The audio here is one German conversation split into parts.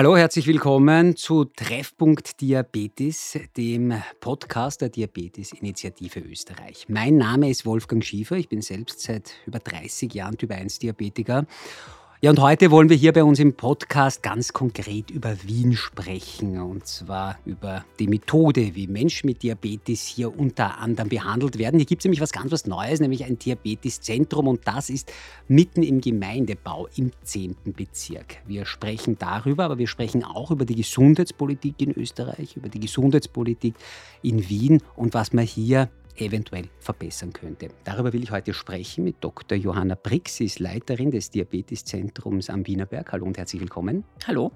Hallo, herzlich willkommen zu Treffpunkt Diabetes, dem Podcast der Diabetes-Initiative Österreich. Mein Name ist Wolfgang Schiefer, ich bin selbst seit über 30 Jahren Typ-1-Diabetiker ja, und heute wollen wir hier bei uns im Podcast ganz konkret über Wien sprechen. Und zwar über die Methode, wie Menschen mit Diabetes hier unter anderem behandelt werden. Hier gibt es nämlich was ganz was Neues, nämlich ein Diabeteszentrum. Und das ist mitten im Gemeindebau im 10. Bezirk. Wir sprechen darüber, aber wir sprechen auch über die Gesundheitspolitik in Österreich, über die Gesundheitspolitik in Wien und was man hier eventuell verbessern könnte. Darüber will ich heute sprechen mit Dr. Johanna Brix. Sie ist Leiterin des Diabeteszentrums am Wienerberg. Hallo und herzlich willkommen. Hallo.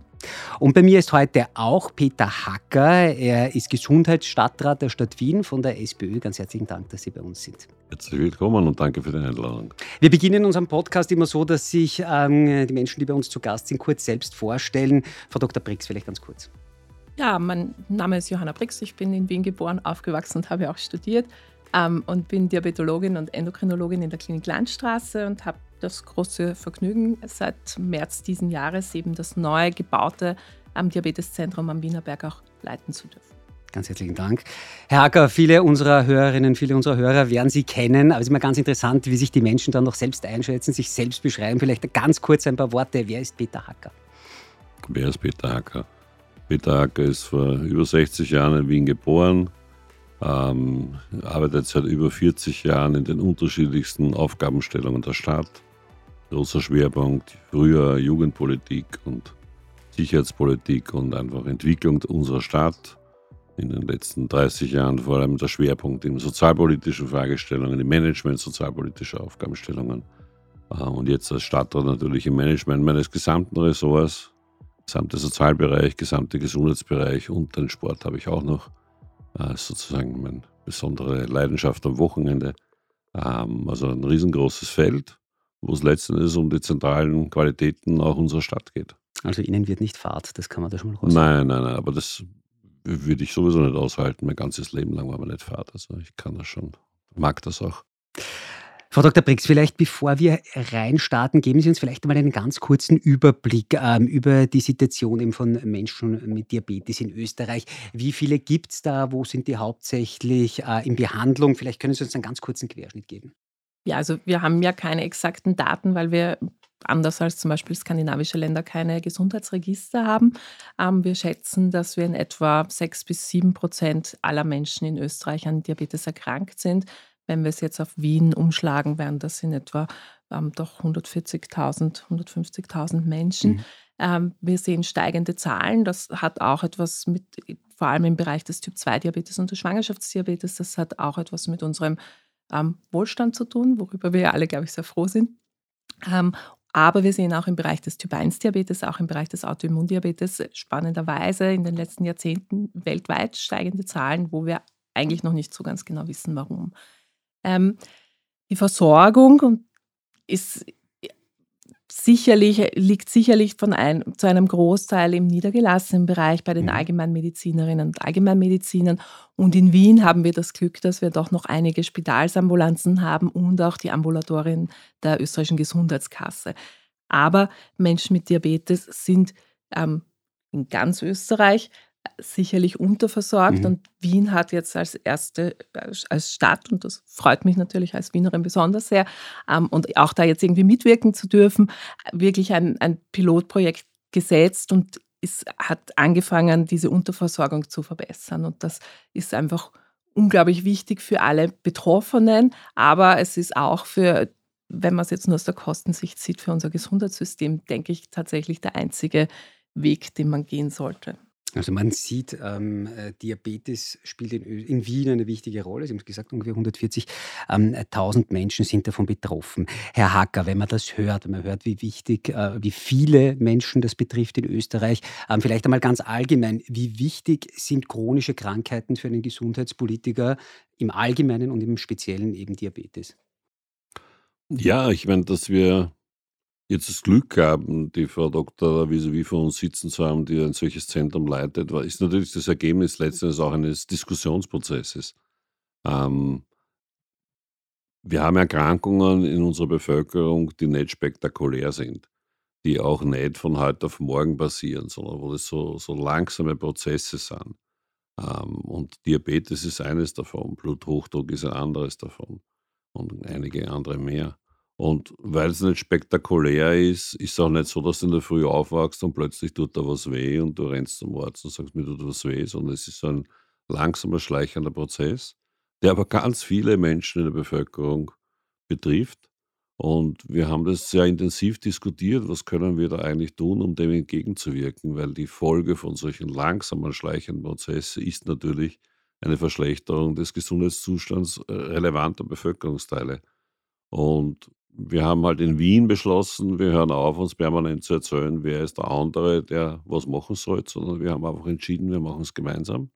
Und bei mir ist heute auch Peter Hacker. Er ist Gesundheitsstadtrat der Stadt Wien von der SPÖ. Ganz herzlichen Dank, dass Sie bei uns sind. Herzlich willkommen und danke für die Einladung. Wir beginnen unseren Podcast immer so, dass sich ähm, die Menschen, die bei uns zu Gast sind, kurz selbst vorstellen. Frau Dr. Brix, vielleicht ganz kurz. Ja, mein Name ist Johanna Brix. Ich bin in Wien geboren, aufgewachsen und habe auch studiert ähm, und bin Diabetologin und Endokrinologin in der Klinik Landstraße und habe das große Vergnügen, seit März diesen Jahres eben das neu gebaute am Diabeteszentrum am Wienerberg auch leiten zu dürfen. Ganz herzlichen Dank. Herr Hacker, viele unserer Hörerinnen, viele unserer Hörer werden Sie kennen, aber es ist immer ganz interessant, wie sich die Menschen dann noch selbst einschätzen, sich selbst beschreiben. Vielleicht ganz kurz ein paar Worte. Wer ist Peter Hacker? Wer ist Peter Hacker? Peter Hacker ist vor über 60 Jahren in Wien geboren, ähm, arbeitet seit über 40 Jahren in den unterschiedlichsten Aufgabenstellungen der Stadt. Großer Schwerpunkt früher Jugendpolitik und Sicherheitspolitik und einfach Entwicklung unserer Stadt. In den letzten 30 Jahren vor allem der Schwerpunkt in sozialpolitischen Fragestellungen, im Management sozialpolitischer Aufgabenstellungen. Äh, und jetzt als Stadtrat natürlich im Management meines gesamten Ressorts, gesamte Sozialbereich, gesamte Gesundheitsbereich und den Sport habe ich auch noch äh, sozusagen meine besondere Leidenschaft am Wochenende. Ähm, also ein riesengroßes Feld, wo es letztendlich um die zentralen Qualitäten auch unserer Stadt geht. Also Ihnen wird nicht Fahrt, das kann man da schon mal raus. Nein, nein, nein, aber das würde ich sowieso nicht aushalten. Mein ganzes Leben lang war man nicht Fahrt. Also ich kann das schon, mag das auch. Frau Dr. Brix, vielleicht bevor wir reinstarten, geben Sie uns vielleicht mal einen ganz kurzen Überblick ähm, über die Situation eben von Menschen mit Diabetes in Österreich. Wie viele gibt es da? Wo sind die hauptsächlich äh, in Behandlung? Vielleicht können Sie uns einen ganz kurzen Querschnitt geben. Ja, also wir haben ja keine exakten Daten, weil wir anders als zum Beispiel skandinavische Länder keine Gesundheitsregister haben. Ähm, wir schätzen, dass wir in etwa sechs bis sieben Prozent aller Menschen in Österreich an Diabetes erkrankt sind. Wenn wir es jetzt auf Wien umschlagen, wären das in etwa ähm, doch 140.000, 150.000 Menschen. Mhm. Ähm, wir sehen steigende Zahlen. Das hat auch etwas mit, vor allem im Bereich des Typ-2-Diabetes und des Schwangerschaftsdiabetes, das hat auch etwas mit unserem ähm, Wohlstand zu tun, worüber wir ja alle, glaube ich, sehr froh sind. Ähm, aber wir sehen auch im Bereich des Typ-1-Diabetes, auch im Bereich des Autoimmundiabetes spannenderweise in den letzten Jahrzehnten weltweit steigende Zahlen, wo wir eigentlich noch nicht so ganz genau wissen, warum. Ähm, die Versorgung ist sicherlich, liegt sicherlich von ein, zu einem Großteil im niedergelassenen Bereich bei den mhm. Allgemeinmedizinerinnen und Allgemeinmedizinern. Und in Wien haben wir das Glück, dass wir doch noch einige Spitalsambulanzen haben und auch die Ambulatorien der österreichischen Gesundheitskasse. Aber Menschen mit Diabetes sind ähm, in ganz Österreich sicherlich unterversorgt mhm. und Wien hat jetzt als erste, als Stadt, und das freut mich natürlich als Wienerin besonders sehr, ähm, und auch da jetzt irgendwie mitwirken zu dürfen, wirklich ein, ein Pilotprojekt gesetzt und es hat angefangen, diese Unterversorgung zu verbessern. Und das ist einfach unglaublich wichtig für alle Betroffenen, aber es ist auch für, wenn man es jetzt nur aus der Kostensicht sieht, für unser Gesundheitssystem, denke ich, tatsächlich der einzige Weg, den man gehen sollte. Also man sieht, ähm, äh, Diabetes spielt in, in, Wien eine wichtige Rolle. Sie haben es gesagt, ungefähr 140.000 ähm, Menschen sind davon betroffen. Herr Hacker, wenn man das hört, wenn man hört, wie wichtig, äh, wie viele Menschen das betrifft in Österreich, ähm, vielleicht einmal ganz allgemein, wie wichtig sind chronische Krankheiten für einen Gesundheitspolitiker im Allgemeinen und im Speziellen eben Diabetes? Ja, ich meine, dass wir jetzt das Glück haben, die Frau Dr. wie vor uns sitzen zu haben, die ein solches Zentrum leitet, ist natürlich das Ergebnis letztendlich auch eines Diskussionsprozesses. Ähm, wir haben Erkrankungen in unserer Bevölkerung, die nicht spektakulär sind. die auch nicht von heute auf morgen passieren, sondern wo das so, so langsame Prozesse sind. Ähm, und Diabetes ist eines davon, Bluthochdruck ist ein anderes davon und einige andere mehr. Und weil es nicht spektakulär ist, ist es auch nicht so, dass du in der Früh aufwachst und plötzlich tut da was weh und du rennst zum Arzt und sagst, mir tut was weh, sondern es ist so ein langsamer, schleichender Prozess, der aber ganz viele Menschen in der Bevölkerung betrifft. Und wir haben das sehr intensiv diskutiert, was können wir da eigentlich tun, um dem entgegenzuwirken, weil die Folge von solchen langsamen, schleichenden Prozessen ist natürlich eine Verschlechterung des Gesundheitszustands äh, relevanter Bevölkerungsteile. Und wir haben halt in Wien beschlossen, wir hören auf, uns permanent zu erzählen, wer ist der andere, der was machen soll, sondern wir haben einfach entschieden, wir machen es gemeinsam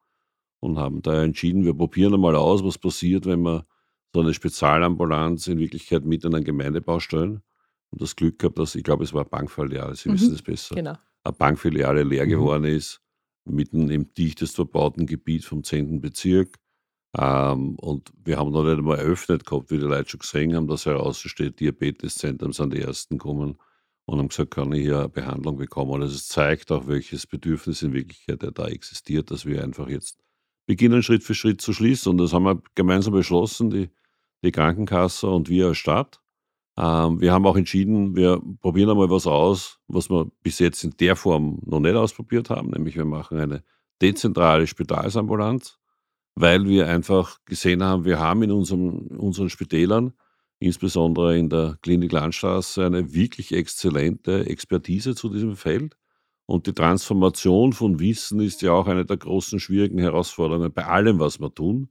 und haben da entschieden, wir probieren einmal aus, was passiert, wenn wir so eine Spezialambulanz in Wirklichkeit mit in einen Gemeindebau stellen. Und das Glück gehabt, dass ich glaube, es war eine Bankfiliale, Sie mhm, wissen es besser. Genau. Eine Bankfiliale leer mhm. geworden ist, mitten im dichtest verbauten Gebiet vom 10. Bezirk ähm, und wir haben noch nicht einmal eröffnet gehabt, wie die Leute schon gesehen haben, dass heraussteht, Diabeteszentrum sind die ersten gekommen und haben gesagt, kann ich hier eine Behandlung bekommen. Also es zeigt auch, welches Bedürfnis in Wirklichkeit da existiert, dass wir einfach jetzt beginnen, Schritt für Schritt zu schließen. Und das haben wir gemeinsam beschlossen, die, die Krankenkasse und wir als Stadt. Ähm, wir haben auch entschieden, wir probieren einmal was aus, was wir bis jetzt in der Form noch nicht ausprobiert haben, nämlich wir machen eine dezentrale Spitalsambulanz weil wir einfach gesehen haben, wir haben in unserem, unseren Spitälern, insbesondere in der Klinik Landstraße, eine wirklich exzellente Expertise zu diesem Feld. Und die Transformation von Wissen ist ja auch eine der großen schwierigen Herausforderungen bei allem, was wir tun.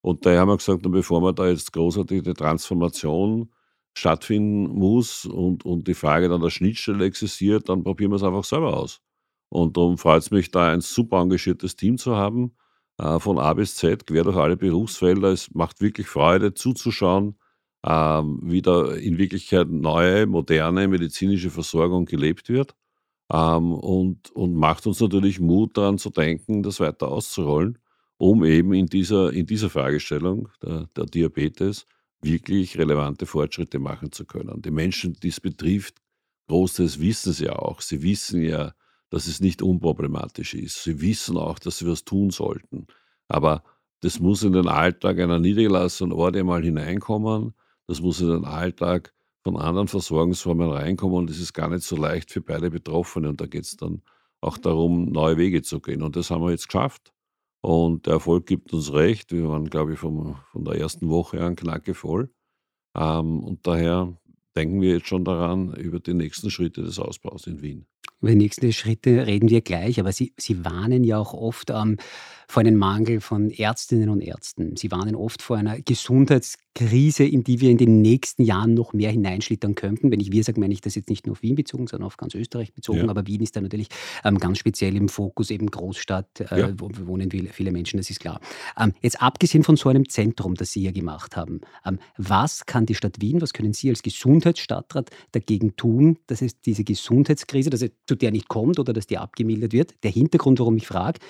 Und daher haben wir gesagt, bevor man da jetzt großartige Transformation stattfinden muss und, und die Frage dann der Schnittstelle existiert, dann probieren wir es einfach selber aus. Und darum freut es mich, da ein super engagiertes Team zu haben, von A bis Z, quer durch alle Berufsfelder. Es macht wirklich Freude zuzuschauen, ähm, wie da in Wirklichkeit neue, moderne medizinische Versorgung gelebt wird. Ähm, und, und macht uns natürlich Mut daran zu denken, das weiter auszurollen, um eben in dieser, in dieser Fragestellung der, der Diabetes wirklich relevante Fortschritte machen zu können. Die Menschen, die es betrifft, Großteils wissen sie auch. Sie wissen ja, dass es nicht unproblematisch ist. Sie wissen auch, dass sie was tun sollten. Aber das muss in den Alltag einer niedergelassenen Orte mal hineinkommen. Das muss in den Alltag von anderen Versorgungsformen reinkommen. Und es ist gar nicht so leicht für beide Betroffene. Und da geht es dann auch darum, neue Wege zu gehen. Und das haben wir jetzt geschafft. Und der Erfolg gibt uns recht. Wir waren, glaube ich, vom, von der ersten Woche an knackevoll. Ähm, und daher denken wir jetzt schon daran, über die nächsten Schritte des Ausbaus in Wien. Über die nächsten Schritte reden wir gleich, aber Sie, Sie warnen ja auch oft ähm, vor einem Mangel von Ärztinnen und Ärzten. Sie warnen oft vor einer Gesundheitskrise, in die wir in den nächsten Jahren noch mehr hineinschlittern könnten. Wenn ich wir sage, meine ich das jetzt nicht nur auf Wien bezogen, sondern auf ganz Österreich bezogen. Ja. Aber Wien ist da natürlich ähm, ganz speziell im Fokus, eben Großstadt, äh, ja. wo wohnen viele Menschen, das ist klar. Ähm, jetzt abgesehen von so einem Zentrum, das Sie hier gemacht haben, ähm, was kann die Stadt Wien, was können Sie als Gesundheitsstadtrat dagegen tun, dass es diese Gesundheitskrise, dass es zu der nicht kommt oder dass die abgemildert wird? Der Hintergrund, warum ich frage,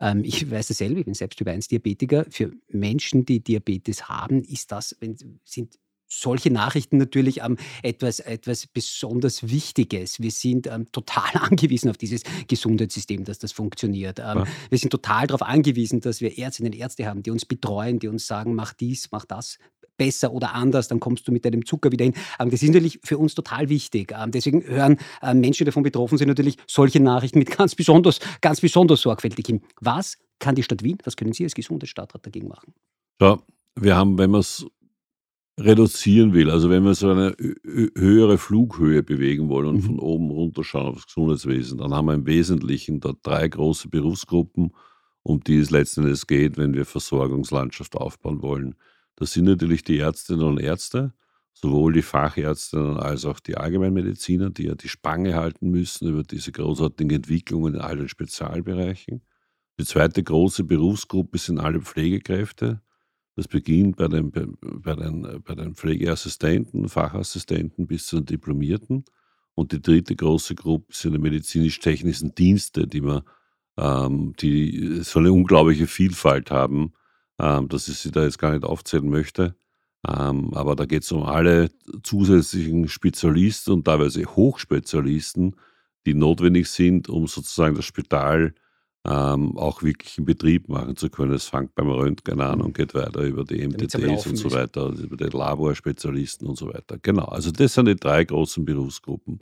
ähm, ich weiß es selber, ich bin selbst Typ 1 Diabetiker. Für Menschen, die Diabetes haben, ist das, wenn, sind solche Nachrichten natürlich ähm, etwas, etwas besonders Wichtiges. Wir sind ähm, total angewiesen auf dieses Gesundheitssystem, dass das funktioniert. Ähm, ja. Wir sind total darauf angewiesen, dass wir Ärztinnen und Ärzte haben, die uns betreuen, die uns sagen, mach dies, mach das besser oder anders, dann kommst du mit deinem Zucker wieder hin. Ähm, das ist natürlich für uns total wichtig. Ähm, deswegen hören äh, Menschen, die davon betroffen sind, natürlich solche Nachrichten mit ganz besonders, ganz besonders sorgfältig hin. Was kann die Stadt Wien, was können Sie als Gesundheitsstadtrat dagegen machen? Ja, wir haben, wenn man es reduzieren will, also wenn wir so eine höhere Flughöhe bewegen wollen und mhm. von oben runter schauen aufs Gesundheitswesen, dann haben wir im Wesentlichen dort drei große Berufsgruppen, um die es letzten Endes geht, wenn wir Versorgungslandschaft aufbauen wollen. Das sind natürlich die Ärztinnen und Ärzte, sowohl die Fachärztinnen als auch die Allgemeinmediziner, die ja die Spange halten müssen über diese großartigen Entwicklungen in allen Spezialbereichen. Die zweite große Berufsgruppe sind alle Pflegekräfte. Das beginnt bei den, bei den, bei den Pflegeassistenten, Fachassistenten bis zu den Diplomierten. Und die dritte große Gruppe sind die medizinisch-technischen Dienste, die, man, ähm, die so eine unglaubliche Vielfalt haben ähm, dass ich sie da jetzt gar nicht aufzählen möchte. Ähm, aber da geht es um alle zusätzlichen Spezialisten und teilweise Hochspezialisten, die notwendig sind, um sozusagen das Spital ähm, auch wirklich in Betrieb machen zu können. Es fängt beim Röntgen an und geht weiter über die MTTs und so weiter, über die Laborspezialisten und so weiter. Genau, also das sind die drei großen Berufsgruppen.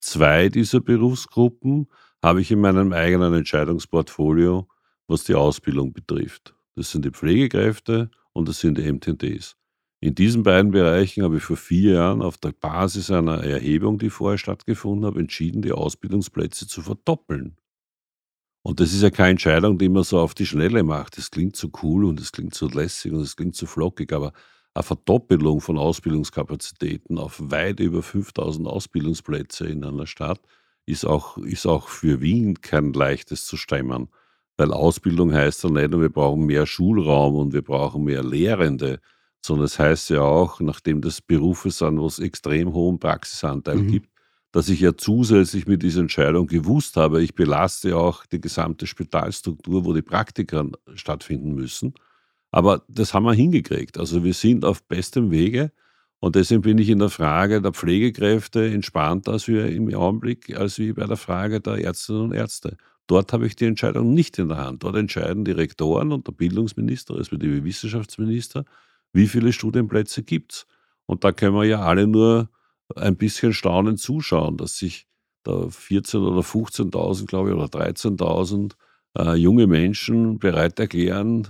Zwei dieser Berufsgruppen habe ich in meinem eigenen Entscheidungsportfolio, was die Ausbildung betrifft. Das sind die Pflegekräfte und das sind die MTTs. In diesen beiden Bereichen habe ich vor vier Jahren auf der Basis einer Erhebung, die vorher stattgefunden hat, entschieden, die Ausbildungsplätze zu verdoppeln. Und das ist ja keine Entscheidung, die man so auf die Schnelle macht. Das klingt so cool und das klingt so lässig und das klingt so flockig, aber eine Verdoppelung von Ausbildungskapazitäten auf weit über 5000 Ausbildungsplätze in einer Stadt ist auch, ist auch für Wien kein leichtes zu stemmen. Weil Ausbildung heißt ja nicht, wir brauchen mehr Schulraum und wir brauchen mehr Lehrende, sondern es das heißt ja auch, nachdem das Berufe sind, wo es extrem hohen Praxisanteil mhm. gibt, dass ich ja zusätzlich mit dieser Entscheidung gewusst habe, ich belaste auch die gesamte Spitalstruktur, wo die Praktika stattfinden müssen. Aber das haben wir hingekriegt. Also wir sind auf bestem Wege und deswegen bin ich in der Frage der Pflegekräfte entspannter als wir im Augenblick, als wie bei der Frage der Ärztinnen und Ärzte. Dort habe ich die Entscheidung nicht in der Hand. Dort entscheiden die Rektoren und der Bildungsminister, respektive Wissenschaftsminister, wie viele Studienplätze gibt es. Und da können wir ja alle nur ein bisschen staunend zuschauen, dass sich da 14.000 oder 15.000, glaube ich, oder 13.000 äh, junge Menschen bereit erklären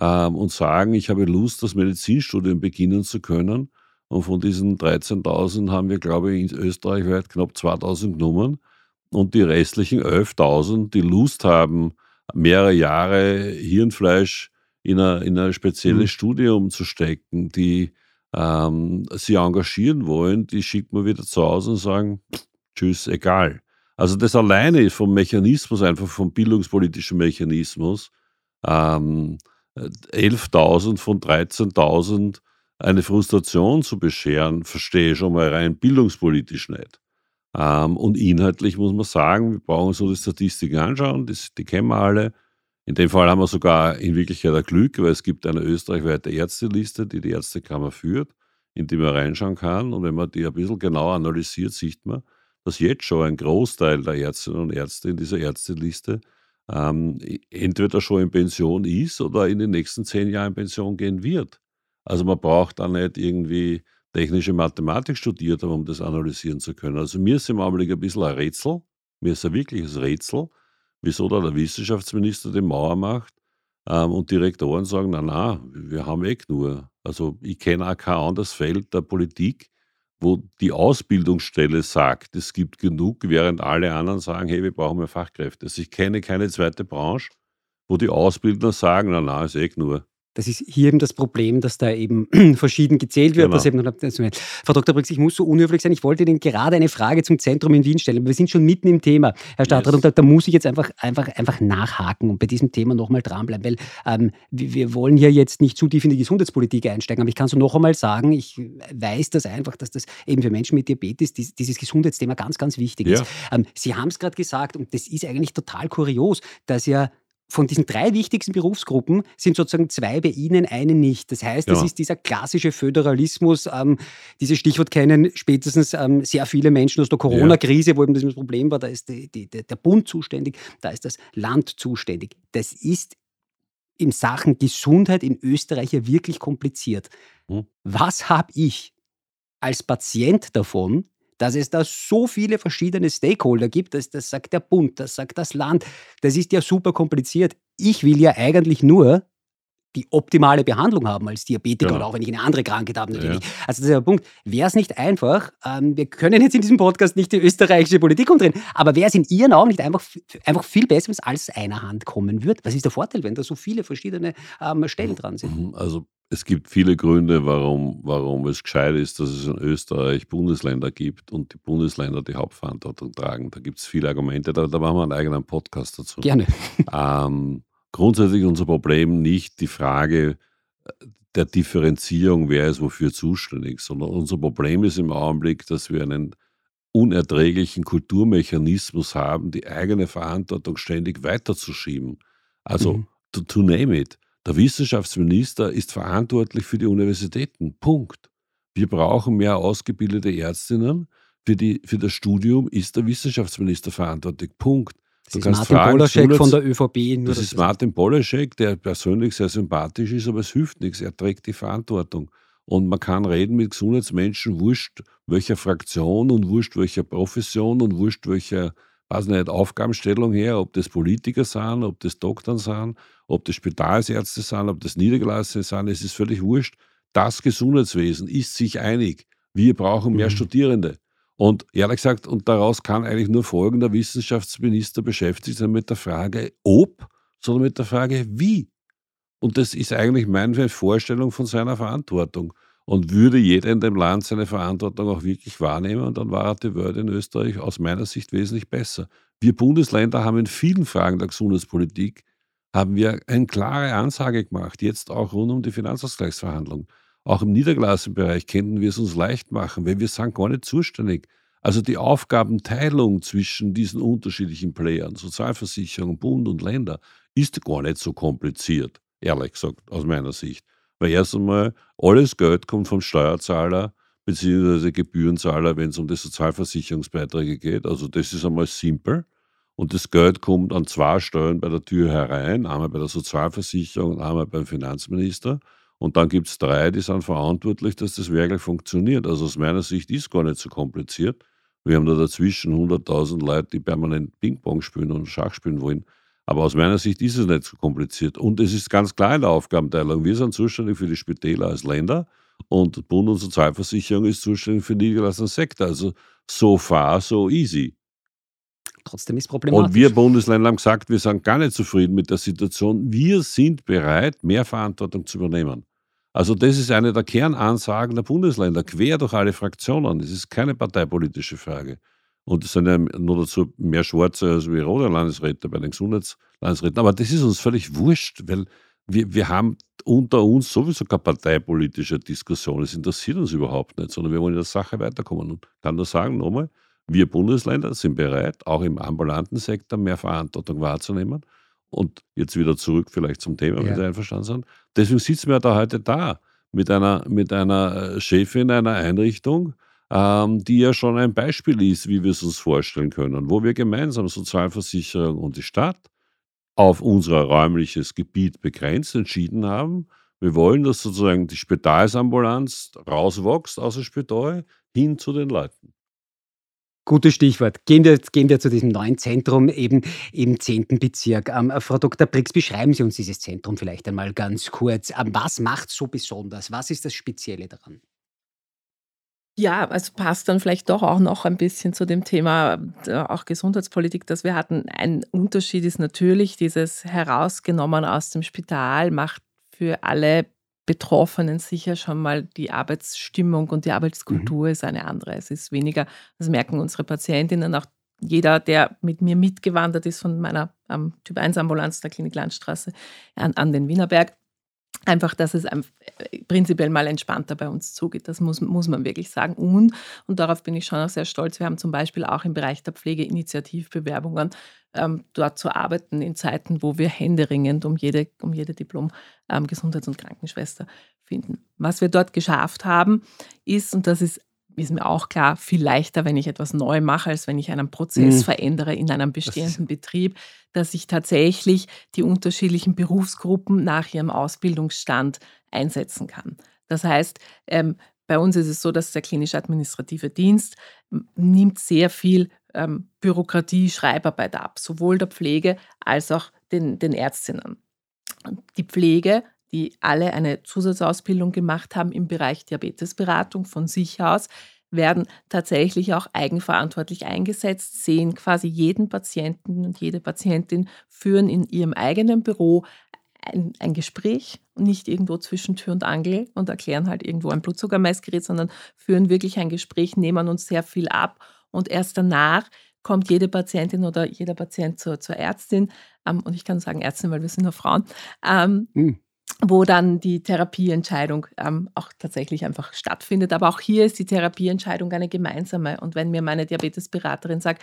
ähm, und sagen, ich habe Lust, das Medizinstudium beginnen zu können. Und von diesen 13.000 haben wir, glaube ich, in Österreich weit knapp 2.000 genommen. Und die restlichen 11.000, die Lust haben, mehrere Jahre Hirnfleisch in ein, in ein spezielles mhm. Studium zu stecken, die ähm, sie engagieren wollen, die schickt man wieder zu Hause und sagen, tschüss, egal. Also das alleine vom Mechanismus, einfach vom bildungspolitischen Mechanismus, ähm, 11.000 von 13.000 eine Frustration zu bescheren, verstehe ich schon mal rein bildungspolitisch nicht. Ähm, und inhaltlich muss man sagen, wir brauchen so die Statistiken anschauen, das, die kennen wir alle. In dem Fall haben wir sogar in Wirklichkeit ein Glück, weil es gibt eine österreichweite Ärzteliste, die die Ärztekammer führt, in die man reinschauen kann. Und wenn man die ein bisschen genauer analysiert, sieht man, dass jetzt schon ein Großteil der Ärztinnen und Ärzte in dieser Ärzteliste ähm, entweder schon in Pension ist oder in den nächsten zehn Jahren in Pension gehen wird. Also man braucht da nicht irgendwie technische Mathematik studiert haben, um das analysieren zu können. Also mir ist im Augenblick ein bisschen ein Rätsel, mir ist ein wirkliches Rätsel, wieso da der Wissenschaftsminister die Mauer macht ähm, und die Rektoren sagen, na na, wir haben eh nur. Also ich kenne auch kein anderes Feld der Politik, wo die Ausbildungsstelle sagt, es gibt genug, während alle anderen sagen, hey, wir brauchen mehr Fachkräfte. Also ich kenne keine zweite Branche, wo die Ausbildner sagen, na na, ist eh nur. Das ist hier eben das Problem, dass da eben verschieden gezählt wird. Genau. Eben, Frau Dr. Brix, ich muss so unhöflich sein. Ich wollte Ihnen gerade eine Frage zum Zentrum in Wien stellen. Wir sind schon mitten im Thema, Herr Stadtrat, yes. und da, da, muss ich jetzt einfach, einfach, einfach nachhaken und bei diesem Thema nochmal dranbleiben, weil ähm, wir, wir, wollen hier jetzt nicht zu tief in die Gesundheitspolitik einsteigen, aber ich kann so noch einmal sagen, ich weiß das einfach, dass das eben für Menschen mit Diabetes dies, dieses Gesundheitsthema ganz, ganz wichtig ja. ist. Ähm, Sie haben es gerade gesagt und das ist eigentlich total kurios, dass ja von diesen drei wichtigsten Berufsgruppen sind sozusagen zwei bei Ihnen, eine nicht. Das heißt, ja. das ist dieser klassische Föderalismus. Ähm, dieses Stichwort kennen spätestens ähm, sehr viele Menschen aus der Corona-Krise, ja. wo eben das Problem war, da ist die, die, der Bund zuständig, da ist das Land zuständig. Das ist in Sachen Gesundheit in Österreich ja wirklich kompliziert. Hm. Was habe ich als Patient davon, dass es da so viele verschiedene Stakeholder gibt, das, das sagt der Bund, das sagt das Land, das ist ja super kompliziert. Ich will ja eigentlich nur die optimale Behandlung haben als Diabetiker ja. oder auch wenn ich eine andere Krankheit habe natürlich. Ja. Also das ist der Punkt. Wäre es nicht einfach, ähm, wir können jetzt in diesem Podcast nicht die österreichische Politik umdrehen, aber wäre es in Ihren Augen nicht einfach, einfach viel besser, wenn es alles einer Hand kommen würde? Was ist der Vorteil, wenn da so viele verschiedene ähm, Stellen dran sind? Mhm. Also es gibt viele Gründe, warum, warum es gescheit ist, dass es in Österreich Bundesländer gibt und die Bundesländer die Hauptverantwortung tragen. Da gibt es viele Argumente, da, da machen wir einen eigenen Podcast dazu. Gerne. Ähm, grundsätzlich unser Problem nicht die Frage äh, der Differenzierung, wer ist wofür zuständig, sondern unser Problem ist im Augenblick, dass wir einen unerträglichen Kulturmechanismus haben, die eigene Verantwortung ständig weiterzuschieben. Also, mhm. to, to name it Der Wissenschaftsminister ist verantwortlich für die Universitäten. Punkt. Wir brauchen mehr ausgebildete Ärztinnen. Für, die, für das Studium ist der Wissenschaftsminister verantwortlich. Punkt. Das ist Martin Polaschek von der ÖVP. Nur das ist Martin Polaschek, der persönlich sehr sympathisch ist, aber es hilft nichts. Er trägt die Verantwortung. Und man kann reden mit Gesundheitsmenschen, wurscht welcher Fraktion und wurscht welcher Profession und wurscht welcher, weiß nicht, Aufgabenstellung her, ob das Politiker sind, ob das Doktoren sind, ob das Spitalsärzte sind, ob das Niedergelassene sind, es ist völlig wurscht. Das Gesundheitswesen ist sich einig. Wir brauchen mehr mhm. Studierende. Und ehrlich gesagt, und daraus kann eigentlich nur folgen, der Wissenschaftsminister beschäftigt sich mit der Frage, ob, sondern mit der Frage, wie. Und das ist eigentlich meine Vorstellung von seiner Verantwortung. Und würde jeder in dem Land seine Verantwortung auch wirklich wahrnehmen, dann war die Welt in Österreich aus meiner Sicht wesentlich besser. Wir Bundesländer haben in vielen Fragen der Gesundheitspolitik haben wir eine klare Ansage gemacht, jetzt auch rund um die Finanzausgleichsverhandlungen. Auch im niedergelassenen Bereich könnten wir es uns leicht machen, weil wir sind gar nicht zuständig. Also die Aufgabenteilung zwischen diesen unterschiedlichen Playern, Sozialversicherung, Bund und Länder, ist gar nicht so kompliziert, ehrlich gesagt, aus meiner Sicht. Weil erst einmal alles Geld kommt vom Steuerzahler bzw. Gebührenzahler, wenn es um die Sozialversicherungsbeiträge geht. Also das ist einmal simpel. Und das Geld kommt an zwei Steuern bei der Tür herein, einmal bei der Sozialversicherung und einmal beim Finanzminister. Und dann gibt es drei, die sind verantwortlich, dass das wirklich funktioniert. Also aus meiner Sicht ist gar nicht so kompliziert. Wir haben da dazwischen 100.000 Leute, die permanent Ping-Pong spielen und Schach spielen wollen. Aber aus meiner Sicht ist es nicht so kompliziert. Und es ist ganz klar in der Aufgabenteilung. Wir sind zuständig für die Spitäler als Länder und Bund und Sozialversicherung ist zuständig für den niedergelassenen Sektor. Also so far, so easy. Trotzdem ist es problematisch. Und wir Bundesländer haben gesagt, wir sind gar nicht zufrieden mit der Situation. Wir sind bereit, mehr Verantwortung zu übernehmen. Also das ist eine der Kernansagen der Bundesländer, quer durch alle Fraktionen. Das ist keine parteipolitische Frage. Und es sind ja nur dazu mehr Schwarze als wie rote Landesräte bei den Gesundheitslandesräten. Aber das ist uns völlig wurscht, weil wir, wir haben unter uns sowieso keine parteipolitische Diskussion. Es interessiert uns überhaupt nicht, sondern wir wollen in der Sache weiterkommen. Und kann nur sagen, nochmal, wir Bundesländer sind bereit, auch im ambulanten Sektor mehr Verantwortung wahrzunehmen. Und jetzt wieder zurück vielleicht zum Thema, ja. wenn Sie einverstanden sind. Deswegen sitzen wir da heute da mit einer, mit einer äh, Chefin einer Einrichtung, ähm, die ja schon ein Beispiel ist, wie wir es uns vorstellen können, wo wir gemeinsam Sozialversicherung und die Stadt auf unser räumliches Gebiet begrenzt entschieden haben. Wir wollen, dass sozusagen die Spitalsambulanz rauswächst aus dem Spital hin zu den Leuten. Gutes Stichwort. Gehen wir, gehen wir zu diesem neuen Zentrum eben im 10. Bezirk. Ähm, Frau Dr. Brix, beschreiben Sie uns dieses Zentrum vielleicht einmal ganz kurz. Ähm, was macht es so besonders? Was ist das Spezielle daran? Ja, also passt dann vielleicht doch auch noch ein bisschen zu dem Thema äh, auch Gesundheitspolitik, das wir hatten. Ein Unterschied ist natürlich dieses herausgenommen aus dem Spital macht für alle Betroffenen sicher schon mal die Arbeitsstimmung und die Arbeitskultur mhm. ist eine andere. Es ist weniger, das merken unsere Patientinnen, auch jeder, der mit mir mitgewandert ist von meiner ähm, Typ 1 Ambulanz der Klinik Landstraße an, an den Wienerberg, einfach, dass es prinzipiell mal entspannter bei uns zugeht. Das muss, muss man wirklich sagen. Und, und darauf bin ich schon auch sehr stolz, wir haben zum Beispiel auch im Bereich der Pflegeinitiativbewerbungen ähm, dort zu arbeiten in Zeiten, wo wir händeringend um jede, um jede Diplom-Gesundheits- ähm, und Krankenschwester finden. Was wir dort geschafft haben, ist, und das ist ist mir auch klar, viel leichter, wenn ich etwas neu mache, als wenn ich einen Prozess mhm. verändere in einem bestehenden Betrieb, dass ich tatsächlich die unterschiedlichen Berufsgruppen nach ihrem Ausbildungsstand einsetzen kann. Das heißt, ähm, bei uns ist es so, dass der klinisch-administrative Dienst nimmt sehr viel ähm, Bürokratie, Schreibarbeit ab, sowohl der Pflege als auch den, den Ärztinnen. Die Pflege die alle eine Zusatzausbildung gemacht haben im Bereich Diabetesberatung von sich aus, werden tatsächlich auch eigenverantwortlich eingesetzt, sehen quasi jeden Patienten und jede Patientin, führen in ihrem eigenen Büro ein, ein, Gespräch und nicht irgendwo zwischen Tür und Angel und erklären halt irgendwo ein Blutzuckermessgerät, sondern führen wirklich ein Gespräch, nehmen uns sehr viel ab und erst danach kommt jede Patientin oder jeder Patient zur, zur Ärztin, ähm, und ich kann sagen Ärztin, weil wir sind nur Frauen, ähm, mhm wo dann die Therapieentscheidung ähm, auch tatsächlich einfach stattfindet. Aber auch hier ist die Therapieentscheidung eine gemeinsame. Und wenn mir meine Diabetesberaterin sagt,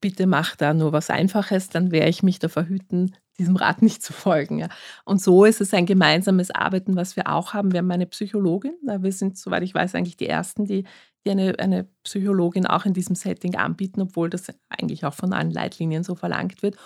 bitte mach da nur was Einfaches, dann werde ich mich da verhüten, diesem Rat nicht zu folgen. Ja. Und so ist es ein gemeinsames Arbeiten, was wir auch haben. Wir haben eine Psychologin. Wir sind, soweit ich weiß, eigentlich die Ersten, die, die eine, eine Psychologin auch in diesem Setting anbieten, obwohl das eigentlich auch von allen Leitlinien so verlangt wird.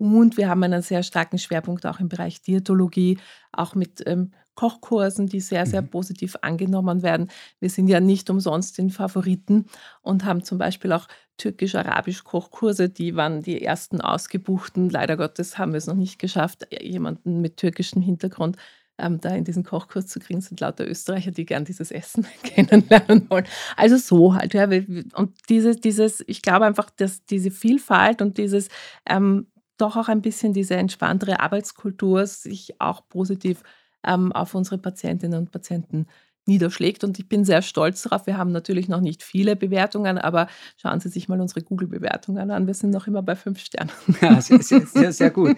Und wir haben einen sehr starken Schwerpunkt auch im Bereich Diätologie, auch mit ähm, Kochkursen, die sehr, sehr mhm. positiv angenommen werden. Wir sind ja nicht umsonst in Favoriten und haben zum Beispiel auch türkisch-arabisch Kochkurse, die waren die ersten ausgebuchten. Leider Gottes haben wir es noch nicht geschafft, jemanden mit türkischem Hintergrund ähm, da in diesen Kochkurs zu kriegen, sind lauter Österreicher, die gern dieses Essen kennenlernen wollen. Also so halt, ja. Und dieses, dieses, ich glaube einfach, dass diese Vielfalt und dieses ähm, doch auch ein bisschen diese entspanntere Arbeitskultur sich auch positiv ähm, auf unsere Patientinnen und Patienten niederschlägt. Und ich bin sehr stolz darauf. Wir haben natürlich noch nicht viele Bewertungen, aber schauen Sie sich mal unsere Google-Bewertungen an. Wir sind noch immer bei fünf Sternen. Ja, sehr, sehr, sehr, sehr gut.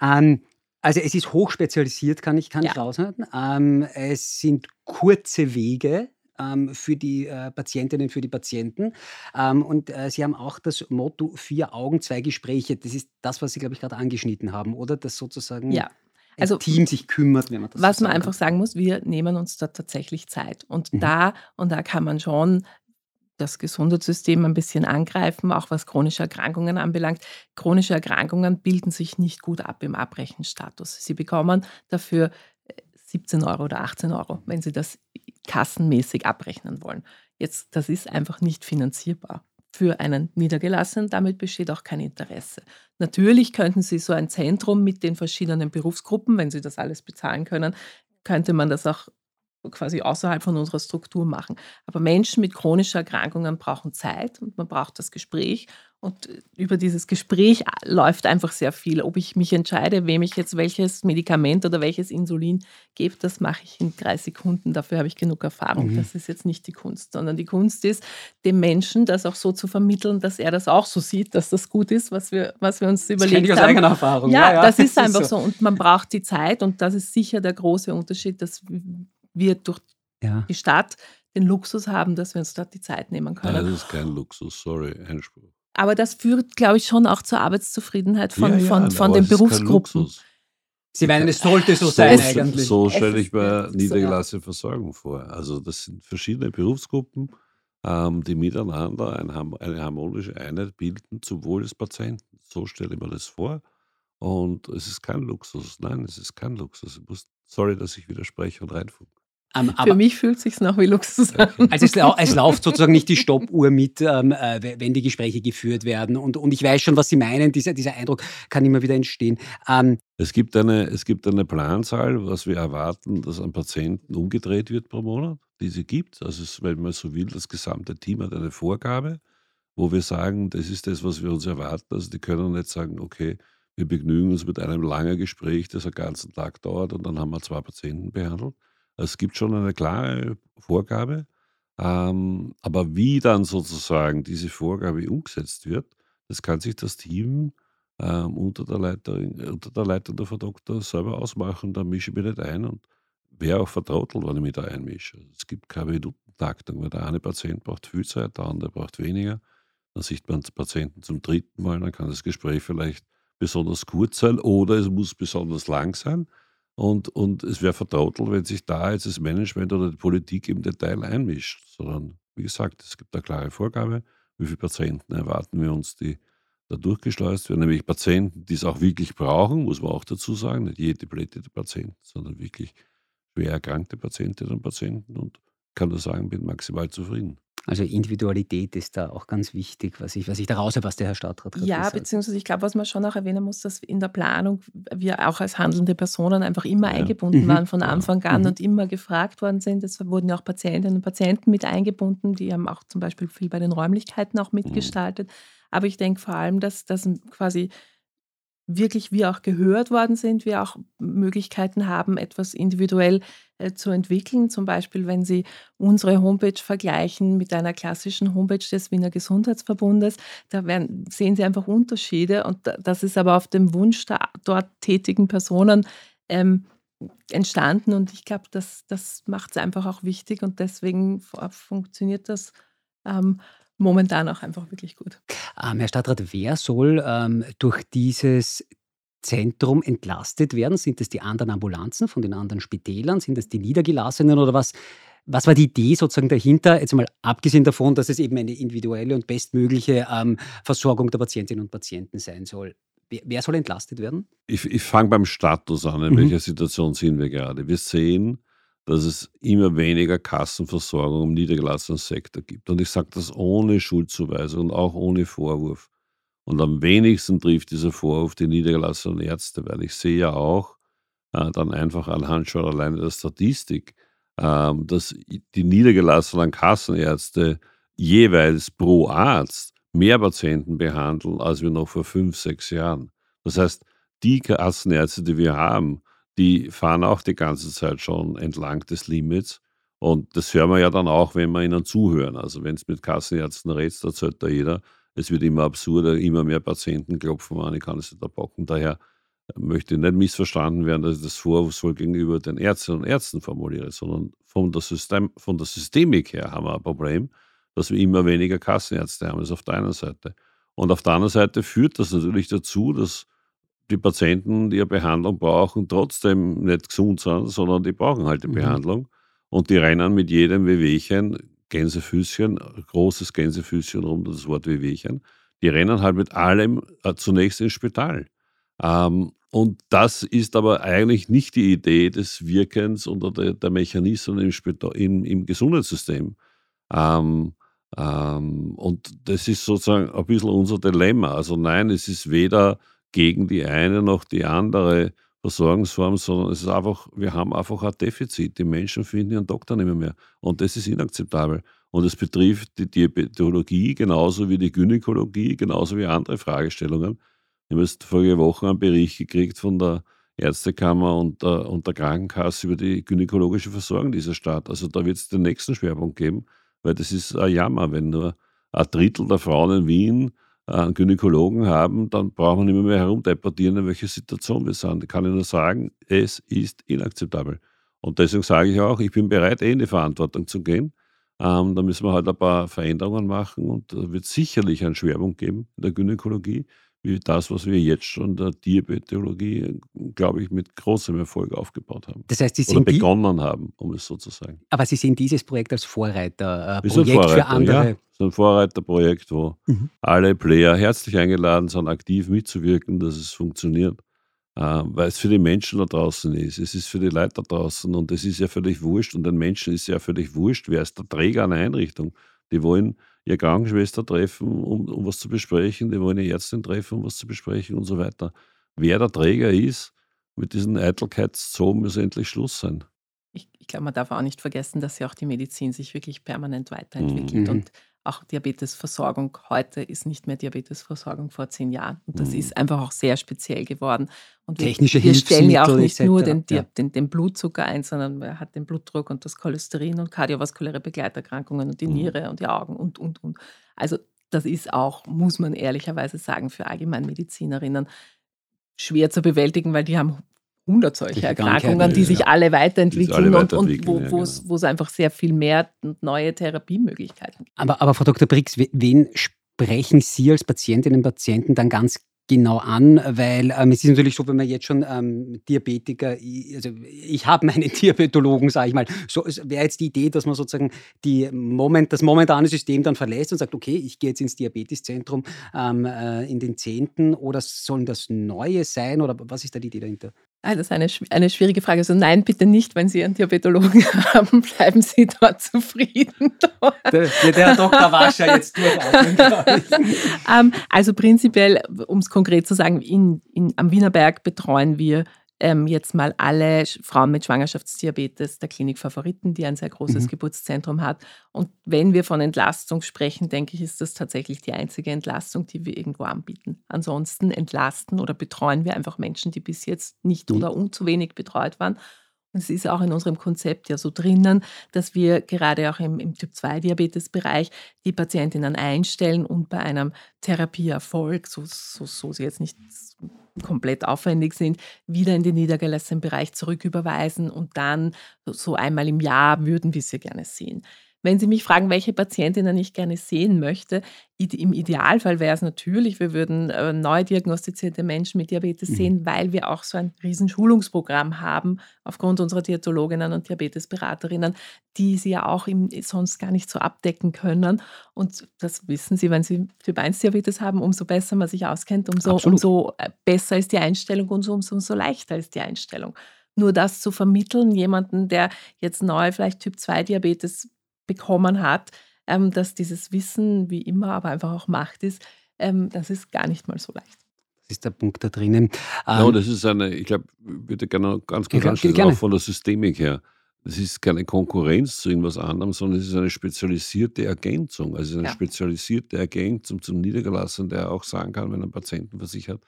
ähm, also es ist hochspezialisiert, kann ich, kann ja. ich raushalten. Ähm, es sind kurze Wege ähm, für die äh, Patientinnen, für die Patienten. Ähm, und äh, Sie haben auch das Motto vier Augen, zwei Gespräche. Das ist das, was Sie, glaube ich, gerade angeschnitten haben, oder? Das sozusagen ja also, Team sich kümmert, wenn man das Was so man einfach sagen muss, wir nehmen uns da tatsächlich Zeit. Und mhm. da, und da kann man schon das Gesundheitssystem ein bisschen angreifen, auch was chronische Erkrankungen anbelangt. Chronische Erkrankungen bilden sich nicht gut ab im Abbrechenstatus. Sie bekommen dafür 17 äh, Euro oder 18 Euro, wenn Sie das kassenmäßig abrechnen wollen. Jetzt, das ist einfach nicht finanzierbar für einen Niedergelassenen. Damit besteht auch kein Interesse. Natürlich könnten Sie so ein Zentrum mit den verschiedenen Berufsgruppen, wenn Sie das alles bezahlen können, könnte man das auch quasi außerhalb von unserer Struktur machen. Aber Menschen mit chronischen Erkrankungen brauchen Zeit und man braucht das Gespräch. Und über dieses Gespräch läuft einfach sehr viel. Ob ich mich entscheide, wem ich jetzt welches Medikament oder welches Insulin gebe, das mache ich in drei Sekunden. Dafür habe ich genug Erfahrung. Mhm. Das ist jetzt nicht die Kunst, sondern die Kunst ist, dem Menschen das auch so zu vermitteln, dass er das auch so sieht, dass das gut ist, was wir, was wir uns überlegt das ich aus haben. eigener Erfahrung. Ja, ja, ja das, das ist einfach so. so. Und man braucht die Zeit und das ist sicher der große Unterschied, dass wir durch ja. die Stadt den Luxus haben, dass wir uns dort die Zeit nehmen können. Nein, das ist kein Luxus, sorry, Einspruch. Aber das führt, glaube ich, schon auch zur Arbeitszufriedenheit von, ja, ja, von, von den Berufsgruppen. Sie meinen, es sollte so sein so, eigentlich. So stelle ich mir niedergelassene so, Versorgung vor. Also das sind verschiedene Berufsgruppen, ähm, die miteinander ein, eine harmonische Einheit bilden zum Wohl des Patienten. So stelle ich mir das vor. Und es ist kein Luxus. Nein, es ist kein Luxus. Ich muss, sorry, dass ich widerspreche und reinfunke. Um, ähm, Für mich fühlt es sich noch wie Luxus an. Also es, es läuft sozusagen nicht die Stoppuhr mit, ähm, äh, wenn die Gespräche geführt werden. Und, und ich weiß schon, was Sie meinen. Dieser, dieser Eindruck kann immer wieder entstehen. Ähm, es, gibt eine, es gibt eine Planzahl, was wir erwarten, dass an Patienten umgedreht wird pro Monat, die sie gibt. Also es, wenn man so will, das gesamte Team hat eine Vorgabe, wo wir sagen, das ist das, was wir uns erwarten. Also die können nicht sagen, okay, wir begnügen uns mit einem langen Gespräch, das einen ganzen Tag dauert und dann haben wir zwei Patienten behandelt es gibt schon eine klare Vorgabe, ähm, aber wie dann sozusagen diese Vorgabe umgesetzt wird, das kann sich das Team ähm, unter, der Leiterin, unter der Leitung der Frau Doktor selber ausmachen. Da mische ich mich nicht ein und wäre auch vertrautelt, wenn ich mich da einmische. Es gibt keine Minutentaktung, weil der eine Patient braucht viel Zeit, der andere braucht weniger. Dann sieht man den Patienten zum dritten Mal, dann kann das Gespräch vielleicht besonders kurz sein oder es muss besonders lang sein. Und, und es wäre vertrautelt, wenn sich da jetzt das Management oder die Politik im Detail einmischt. Sondern, wie gesagt, es gibt eine klare Vorgabe, wie viele Patienten erwarten wir uns, die da durchgeschleust werden. Nämlich Patienten, die es auch wirklich brauchen, muss man auch dazu sagen. Nicht jede blättete Patient, sondern wirklich schwer erkrankte Patientinnen und Patienten. Und kann nur sagen, bin maximal zufrieden. Also Individualität ist da auch ganz wichtig, was ich, was ich daraus habe, was der Herr Stadtrat Ja, gesagt. beziehungsweise ich glaube, was man schon auch erwähnen muss, dass in der Planung wir auch als handelnde Personen einfach immer ja. eingebunden mhm. waren von Anfang an mhm. und immer gefragt worden sind. Es wurden ja auch Patientinnen und Patienten mit eingebunden, die haben auch zum Beispiel viel bei den Räumlichkeiten auch mhm. mitgestaltet. Mhm. Aber ich denke vor allem, dass das quasi wirklich wir auch gehört worden sind, wir auch Möglichkeiten haben, etwas individuell äh, zu entwickeln. Zum Beispiel, wenn Sie unsere Homepage vergleichen mit einer klassischen Homepage des Wiener Gesundheitsverbundes, da werden, sehen Sie einfach Unterschiede und das ist aber auf dem Wunsch der dort tätigen Personen ähm, entstanden und ich glaube, das, das macht es einfach auch wichtig und deswegen funktioniert das ähm, momentan auch einfach wirklich gut. Ähm, Herr Stadtrat, wer soll ähm, durch dieses Zentrum entlastet werden? Sind das die anderen Ambulanzen von den anderen Spitälern? Sind das die Niedergelassenen oder was? Was war die Idee sozusagen dahinter, jetzt mal abgesehen davon, dass es eben eine individuelle und bestmögliche ähm, Versorgung der Patientinnen und Patienten sein soll? Wer, wer soll entlastet werden? Ich, ich fange beim Status an. In mhm. welcher Situation sind wir gerade? Wir sehen, dass es immer weniger Kassenversorgung im niedergelassenen Sektor gibt. Und ich sage das ohne Schuldzuweisung und auch ohne Vorwurf. Und am wenigsten trifft dieser Vorwurf die niedergelassenen Ärzte, weil ich sehe ja auch äh, dann einfach anhand schon alleine der Statistik, äh, dass die niedergelassenen Kassenärzte jeweils pro Arzt mehr Patienten behandeln, als wir noch vor fünf, sechs Jahren. Das heißt, die Kassenärzte, die wir haben, die fahren auch die ganze Zeit schon entlang des Limits. Und das hören wir ja dann auch, wenn wir ihnen zuhören. Also wenn es mit Kassenärzten redet, erzählt da jeder, es wird immer absurder, immer mehr Patienten klopfen an, ich kann es nicht erbocken. Daher möchte nicht missverstanden werden, dass ich das vorwurfsvoll gegenüber den Ärztinnen und Ärzten formuliere, sondern von der, System, von der Systemik her haben wir ein Problem, dass wir immer weniger Kassenärzte haben. Das ist auf der einen Seite. Und auf der anderen Seite führt das natürlich dazu, dass die Patienten, die eine Behandlung brauchen, trotzdem nicht gesund sind, sondern die brauchen halt die mhm. Behandlung. Und die rennen mit jedem Wehwehchen Gänsefüßchen, großes Gänsefüßchen rund um das Wort Wehwehchen, die rennen halt mit allem äh, zunächst ins Spital. Ähm, und das ist aber eigentlich nicht die Idee des Wirkens oder der, der Mechanismen im, Spital, im, im Gesundheitssystem. Ähm, ähm, und das ist sozusagen ein bisschen unser Dilemma. Also nein, es ist weder gegen die eine noch die andere Versorgungsform, sondern es ist einfach, wir haben einfach ein Defizit. Die Menschen finden ihren Doktor nicht mehr, mehr. Und das ist inakzeptabel. Und es betrifft die Diabetologie genauso wie die Gynäkologie, genauso wie andere Fragestellungen. Ich habe jetzt vorige Woche einen Bericht gekriegt von der Ärztekammer und der, und der Krankenkasse über die gynäkologische Versorgung dieser Stadt. Also da wird es den nächsten Schwerpunkt geben, weil das ist ein Jammer, wenn nur ein Drittel der Frauen in Wien einen Gynäkologen haben, dann brauchen wir nicht mehr, herumdeportieren, in welcher Situation wir sind. Ich kann Ihnen nur sagen, es ist inakzeptabel. Und deswegen sage ich auch, ich bin bereit, eh in die Verantwortung zu gehen. Ähm, da müssen wir halt ein paar Veränderungen machen und da wird sicherlich einen Schwerpunkt geben in der Gynäkologie wie das, was wir jetzt schon der Tierbetologie, glaube ich, mit großem Erfolg aufgebaut haben. Das heißt, Sie sind Oder begonnen haben, um es so zu sagen. Aber Sie sehen dieses Projekt als Vorreiterprojekt äh, Vorreiter, für andere. Ja, ist ein Vorreiterprojekt, wo mhm. alle Player herzlich eingeladen sind, aktiv mitzuwirken, dass es funktioniert. Äh, weil es für die Menschen da draußen ist. Es ist für die Leute da draußen und es ist ja völlig wurscht und den Menschen ist ja völlig wurscht, wer ist der Träger einer Einrichtung. Die wollen ihre Krankenschwester treffen, um, um was zu besprechen, die wollen ihre Ärztin treffen, um was zu besprechen und so weiter. Wer der Träger ist, mit diesen Eitelkeitszonen muss endlich Schluss sein. Ich, ich glaube, man darf auch nicht vergessen, dass ja auch die Medizin sich wirklich permanent weiterentwickelt. Mhm. Und auch Diabetesversorgung heute ist nicht mehr Diabetesversorgung vor zehn Jahren. Und das mhm. ist einfach auch sehr speziell geworden. Und wir, Technische wir stellen ja auch nicht nur den, ja. den, den, Blutzucker ein, sondern man hat den Blutdruck und das Cholesterin und kardiovaskuläre Begleiterkrankungen und die mhm. Niere und die Augen und, und, und. Also das ist auch, muss man ehrlicherweise sagen, für Allgemeinmedizinerinnen schwer zu bewältigen, weil die haben 100 solche Erkrankungen, die sich alle weiterentwickeln alle und, und wo, ja, genau. es einfach sehr viel mehr und neue Therapiemöglichkeiten gibt. Aber, aber Frau Dr. Brix, wen sprechen Sie als Patientinnen und Patienten dann ganz genau an, weil ähm, es ist natürlich so, wenn man jetzt schon ähm, Diabetiker, also ich habe meinen Diabetologen, sage ich mal, so wäre jetzt die Idee, dass man sozusagen die Moment, das momentane System dann verlässt und sagt, okay, ich gehe jetzt ins Diabeteszentrum ähm, äh, in den Zehnten oder sollen das Neue sein oder was ist da die Idee dahinter? Ah, das ist eine, eine schwierige Frage. Also nein, bitte nicht, wenn Sie einen Diabetologen haben, bleiben Sie dort zufrieden. Der, der Dr. Wascher jetzt durchatmen, ich. Ähm, also prinzipiell, um es konkret zu sagen, in, in, am Wienerberg betreuen wir ähm, jetzt mal alle Frauen mit Schwangerschaftsdiabetes der Klinik Favoriten, die ein sehr großes mhm. Geburtszentrum hat. Und wenn wir von Entlastung sprechen, denke ich, ist das tatsächlich die einzige Entlastung, die wir irgendwo anbieten. Ansonsten entlasten oder betreuen wir einfach Menschen, die bis jetzt nicht mhm. oder zu wenig betreut waren. Es ist auch in unserem Konzept ja so drinnen, dass wir gerade auch im, im Typ-2-Diabetes-Bereich die Patientinnen einstellen und bei einem Therapieerfolg, so, so, so sie jetzt nicht komplett aufwendig sind, wieder in den niedergelassenen Bereich zurücküberweisen und dann so einmal im Jahr würden wir sie gerne sehen. Wenn Sie mich fragen, welche Patientinnen ich gerne sehen möchte, im Idealfall wäre es natürlich, wir würden äh, neu diagnostizierte Menschen mit Diabetes mhm. sehen, weil wir auch so ein Riesenschulungsprogramm haben, aufgrund unserer Diätologinnen und Diabetesberaterinnen, die sie ja auch im, sonst gar nicht so abdecken können. Und das wissen Sie, wenn Sie Typ 1 Diabetes haben, umso besser man sich auskennt, umso, umso äh, besser ist die Einstellung und umso, umso leichter ist die Einstellung. Nur das zu vermitteln, jemanden, der jetzt neu vielleicht Typ 2 Diabetes bekommen hat, ähm, dass dieses Wissen wie immer aber einfach auch Macht ist, ähm, das ist gar nicht mal so leicht. Das ist der Punkt da drinnen. Ja, ähm, das ist eine, ich glaube, ich würde gerne ganz kurz anschließen, auch von der Systemik her. Das ist keine Konkurrenz zu irgendwas anderem, sondern es ist eine spezialisierte Ergänzung. Also eine ja. spezialisierte Ergänzung zum Niedergelassenen, der auch sagen kann, wenn ein Patienten versichert,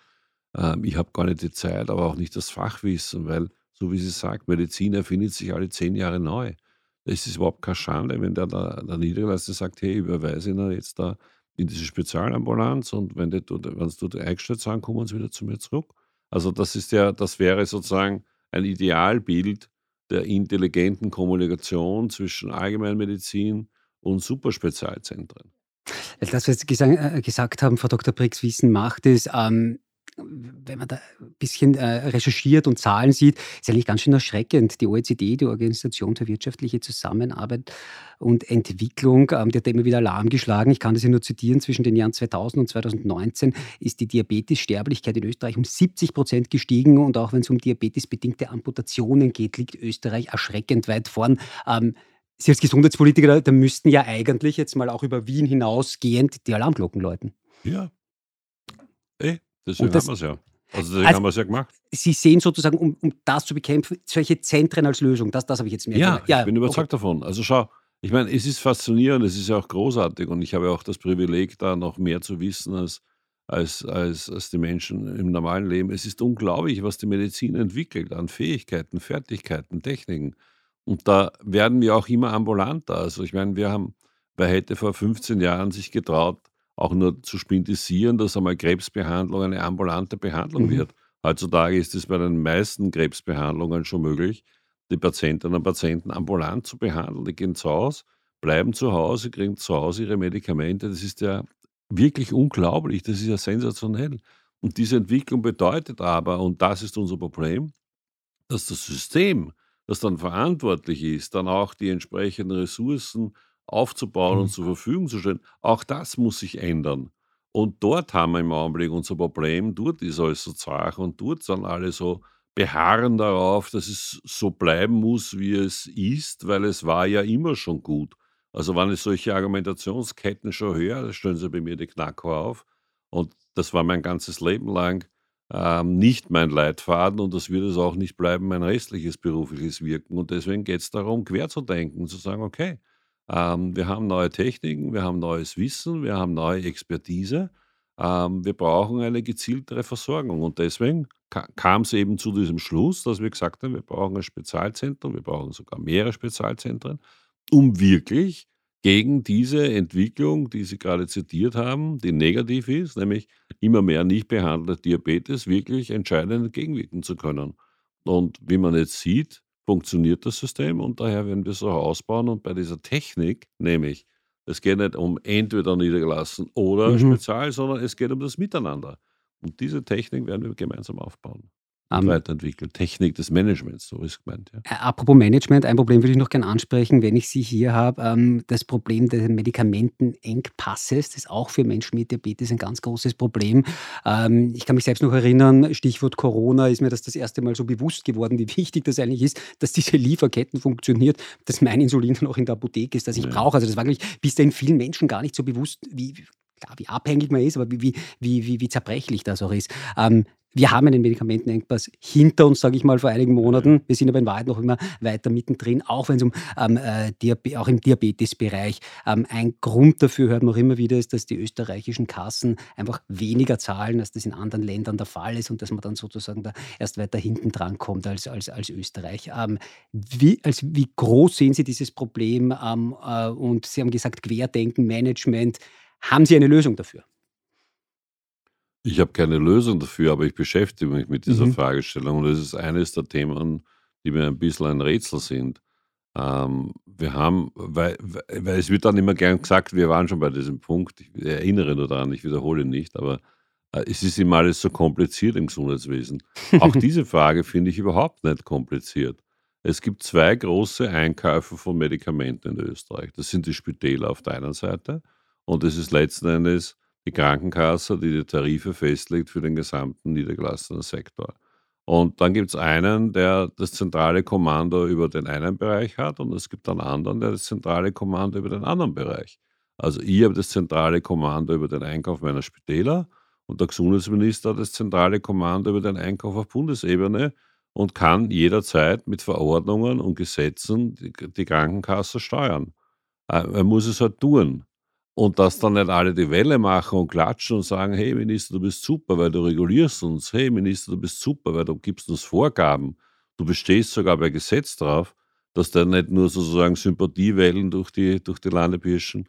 ähm, ich habe gar nicht die Zeit, aber auch nicht das Fachwissen, weil, so wie sie sagt, Medizin erfindet sich alle zehn Jahre neu. Es ist überhaupt keine Schande, wenn der, der, der Niedergelassene sagt, hey, überweise ihn jetzt da in diese Spezialambulanz und wenn die, wenn dort eingestellt sind, kommen sie wieder zu mir zurück. Also das ist ja, das wäre sozusagen ein Idealbild der intelligenten Kommunikation zwischen Allgemeinmedizin und Superspezialzentren. Das, was Sie äh, gesagt haben, Frau Dr. Briggs, Wissen macht, ist, ähm, wenn man da ein bisschen äh, recherchiert und Zahlen sieht, ist eigentlich ganz schön erschreckend. Die OECD, die Organisation für wirtschaftliche Zusammenarbeit und Entwicklung, ähm, die hat immer wieder Alarm geschlagen. Ich kann das hier nur zitieren. Zwischen den Jahren 2000 und 2019 ist die Diabetessterblichkeit in Österreich um 70 Prozent gestiegen. Und auch wenn es um diabetesbedingte Amputationen geht, liegt Österreich erschreckend weit vorn. Ähm, Sie als Gesundheitspolitiker, da müssten ja eigentlich jetzt mal auch über Wien hinausgehend die Alarmglocken läuten. Ja. Ey, Deswegen das, haben wir es ja. Also deswegen also, haben wir es ja gemacht. Sie sehen sozusagen, um, um, das zu bekämpfen, solche Zentren als Lösung. Das, das habe ich jetzt mehr Ja, ja ich bin überzeugt okay. davon. Also schau, ich meine, es ist faszinierend, es ist ja auch großartig und ich habe auch das Privileg, da noch mehr zu wissen als, als, als, als die Menschen im normalen Leben. Es ist unglaublich, was die Medizin entwickelt an Fähigkeiten, Fertigkeiten, Techniken. Und da werden wir auch immer ambulanter. Also ich meine, wir haben, wer hätte vor 15 Jahren sich getraut, auch nur zu spintisieren, dass einmal Krebsbehandlung eine ambulante Behandlung mhm. wird. Heutzutage ist es bei den meisten Krebsbehandlungen schon möglich, die Patientinnen und Patienten ambulant zu behandeln. Die gehen zu Hause, bleiben zu Hause, kriegen zu Hause ihre Medikamente. Das ist ja wirklich unglaublich, das ist ja sensationell. Und diese Entwicklung bedeutet aber, und das ist unser Problem, dass das System, das dann verantwortlich ist, dann auch die entsprechenden Ressourcen aufzubauen und mhm. zur Verfügung zu stellen. Auch das muss sich ändern. Und dort haben wir im Augenblick unser Problem. Dort ist alles so zart und dort sind alle so beharren darauf, dass es so bleiben muss, wie es ist, weil es war ja immer schon gut. Also wenn ich solche Argumentationsketten schon höre, stellen sie bei mir die Knacker auf. Und das war mein ganzes Leben lang ähm, nicht mein Leitfaden und das wird es auch nicht bleiben, mein restliches berufliches Wirken. Und deswegen geht es darum, quer zu denken, zu sagen, okay, ähm, wir haben neue Techniken, wir haben neues Wissen, wir haben neue Expertise. Ähm, wir brauchen eine gezieltere Versorgung. Und deswegen kam es eben zu diesem Schluss, dass wir gesagt haben, wir brauchen ein Spezialzentrum, wir brauchen sogar mehrere Spezialzentren, um wirklich gegen diese Entwicklung, die Sie gerade zitiert haben, die negativ ist, nämlich immer mehr nicht behandelter Diabetes, wirklich entscheidend entgegenwirken zu können. Und wie man jetzt sieht, funktioniert das System und daher werden wir es auch ausbauen. Und bei dieser Technik, nämlich, es geht nicht um entweder niedergelassen oder mhm. spezial, sondern es geht um das Miteinander. Und diese Technik werden wir gemeinsam aufbauen ähm, weiterentwickelt. Technik des Managements, so ist gemeint. Ja. Apropos Management, ein Problem würde ich noch gerne ansprechen, wenn ich Sie hier habe. Ähm, das Problem des Medikamentenengpasses, das ist auch für Menschen mit Diabetes ein ganz großes Problem. Ähm, ich kann mich selbst noch erinnern, Stichwort Corona, ist mir das das erste Mal so bewusst geworden, wie wichtig das eigentlich ist, dass diese Lieferketten funktioniert, dass mein Insulin dann auch in der Apotheke ist, das ich ja. brauche. Also das war wirklich bis dahin vielen Menschen gar nicht so bewusst, wie, klar, wie abhängig man ist, aber wie, wie, wie, wie zerbrechlich das auch ist. Ähm, wir haben einen Medikamentenengpass hinter uns, sage ich mal, vor einigen Monaten. Wir sind aber in Wahrheit noch immer weiter mittendrin, auch wenn es um ähm, äh, auch im Diabetesbereich ähm, ein Grund dafür hört man auch immer wieder ist, dass die österreichischen Kassen einfach weniger zahlen, als das in anderen Ländern der Fall ist und dass man dann sozusagen da erst weiter hinten dran kommt als, als, als Österreich. Ähm, wie, als, wie groß sehen Sie dieses Problem? Ähm, äh, und Sie haben gesagt, Querdenken, Management. Haben Sie eine Lösung dafür? Ich habe keine Lösung dafür, aber ich beschäftige mich mit dieser mhm. Fragestellung und das ist eines der Themen, die mir ein bisschen ein Rätsel sind. Ähm, wir haben, weil, weil es wird dann immer gern gesagt, wir waren schon bei diesem Punkt, ich erinnere nur daran, ich wiederhole nicht, aber äh, es ist immer alles so kompliziert im Gesundheitswesen. Auch diese Frage finde ich überhaupt nicht kompliziert. Es gibt zwei große Einkäufe von Medikamenten in Österreich. Das sind die Spitäler auf der einen Seite und es ist letzten Endes die Krankenkasse, die die Tarife festlegt für den gesamten niedergelassenen Sektor. Und dann gibt es einen, der das zentrale Kommando über den einen Bereich hat und es gibt einen anderen, der das zentrale Kommando über den anderen Bereich. Also ich habe das zentrale Kommando über den Einkauf meiner Spitäler und der Gesundheitsminister hat das zentrale Kommando über den Einkauf auf Bundesebene und kann jederzeit mit Verordnungen und Gesetzen die, die Krankenkasse steuern. Äh, er muss es halt tun. Und dass dann nicht alle die Welle machen und klatschen und sagen, hey Minister, du bist super, weil du regulierst uns. Hey Minister, du bist super, weil du gibst uns Vorgaben. Du bestehst sogar bei Gesetz drauf, dass da nicht nur sozusagen Sympathiewellen durch die, durch die Lande pirschen.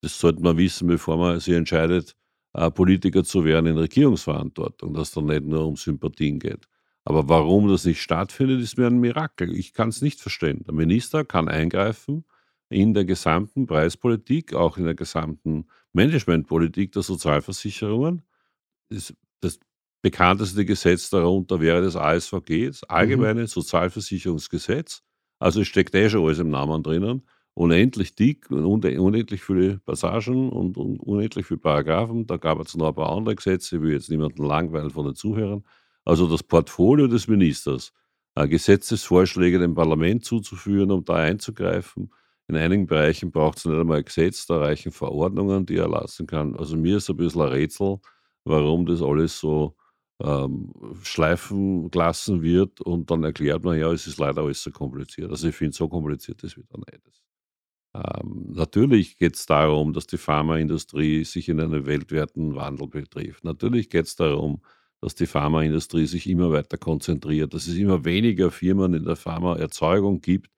Das sollte man wissen, bevor man sich entscheidet, äh, Politiker zu werden in Regierungsverantwortung, dass da nicht nur um Sympathien geht. Aber warum das nicht stattfindet, ist mir ein Mirakel. Ich kann es nicht verstehen. Der Minister kann eingreifen in der gesamten Preispolitik, auch in der gesamten Managementpolitik der Sozialversicherungen. Das, das bekannteste Gesetz darunter wäre das ASVG, das mhm. Allgemeine mhm. Sozialversicherungsgesetz. Also es steckt eh schon alles im Namen drinnen. Unendlich dick und unendlich viele Passagen und, und unendlich viele Paragraphen. Da gab es noch ein paar andere Gesetze, ich will jetzt niemanden langweilen von den Zuhörern. Also das Portfolio des Ministers, äh, Gesetzesvorschläge dem Parlament zuzuführen, um da einzugreifen, in einigen Bereichen braucht es nicht einmal ein Gesetz, da reichen Verordnungen, die er erlassen kann. Also mir ist ein bisschen ein Rätsel, warum das alles so ähm, schleifen gelassen wird und dann erklärt man, ja, es ist leider alles so kompliziert. Also ich finde, so kompliziert ist wieder nicht. Ähm, natürlich geht es darum, dass die Pharmaindustrie sich in einen weltweiten Wandel betrifft. Natürlich geht es darum, dass die Pharmaindustrie sich immer weiter konzentriert, dass es immer weniger Firmen in der Pharmaerzeugung gibt,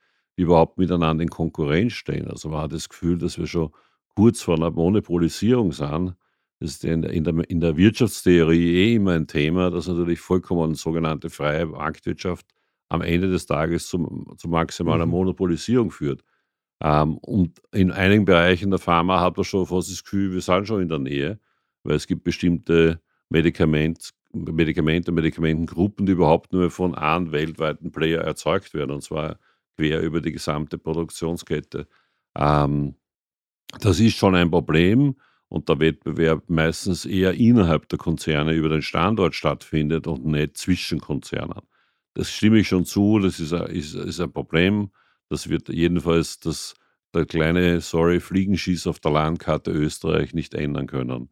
überhaupt miteinander in Konkurrenz stehen. Also man hat das Gefühl, dass wir schon kurz vor einer Monopolisierung sind. Das ist in der, in der Wirtschaftstheorie eh immer ein Thema, dass natürlich vollkommen sogenannte freie Marktwirtschaft am Ende des Tages zum, zu maximaler mhm. Monopolisierung führt. Ähm, und in einigen Bereichen der Pharma hat man schon fast das Gefühl, wir sind schon in der Nähe, weil es gibt bestimmte Medikament, Medikamente, Medikamentengruppen, die überhaupt nur von einem weltweiten Player erzeugt werden, und zwar quer über die gesamte Produktionskette. Ähm, das ist schon ein Problem und der Wettbewerb meistens eher innerhalb der Konzerne über den Standort stattfindet und nicht zwischen Konzernen. Das stimme ich schon zu, das ist ein, ist, ist ein Problem. Das wird jedenfalls das, der kleine, sorry, Fliegenschieß auf der Landkarte Österreich nicht ändern können.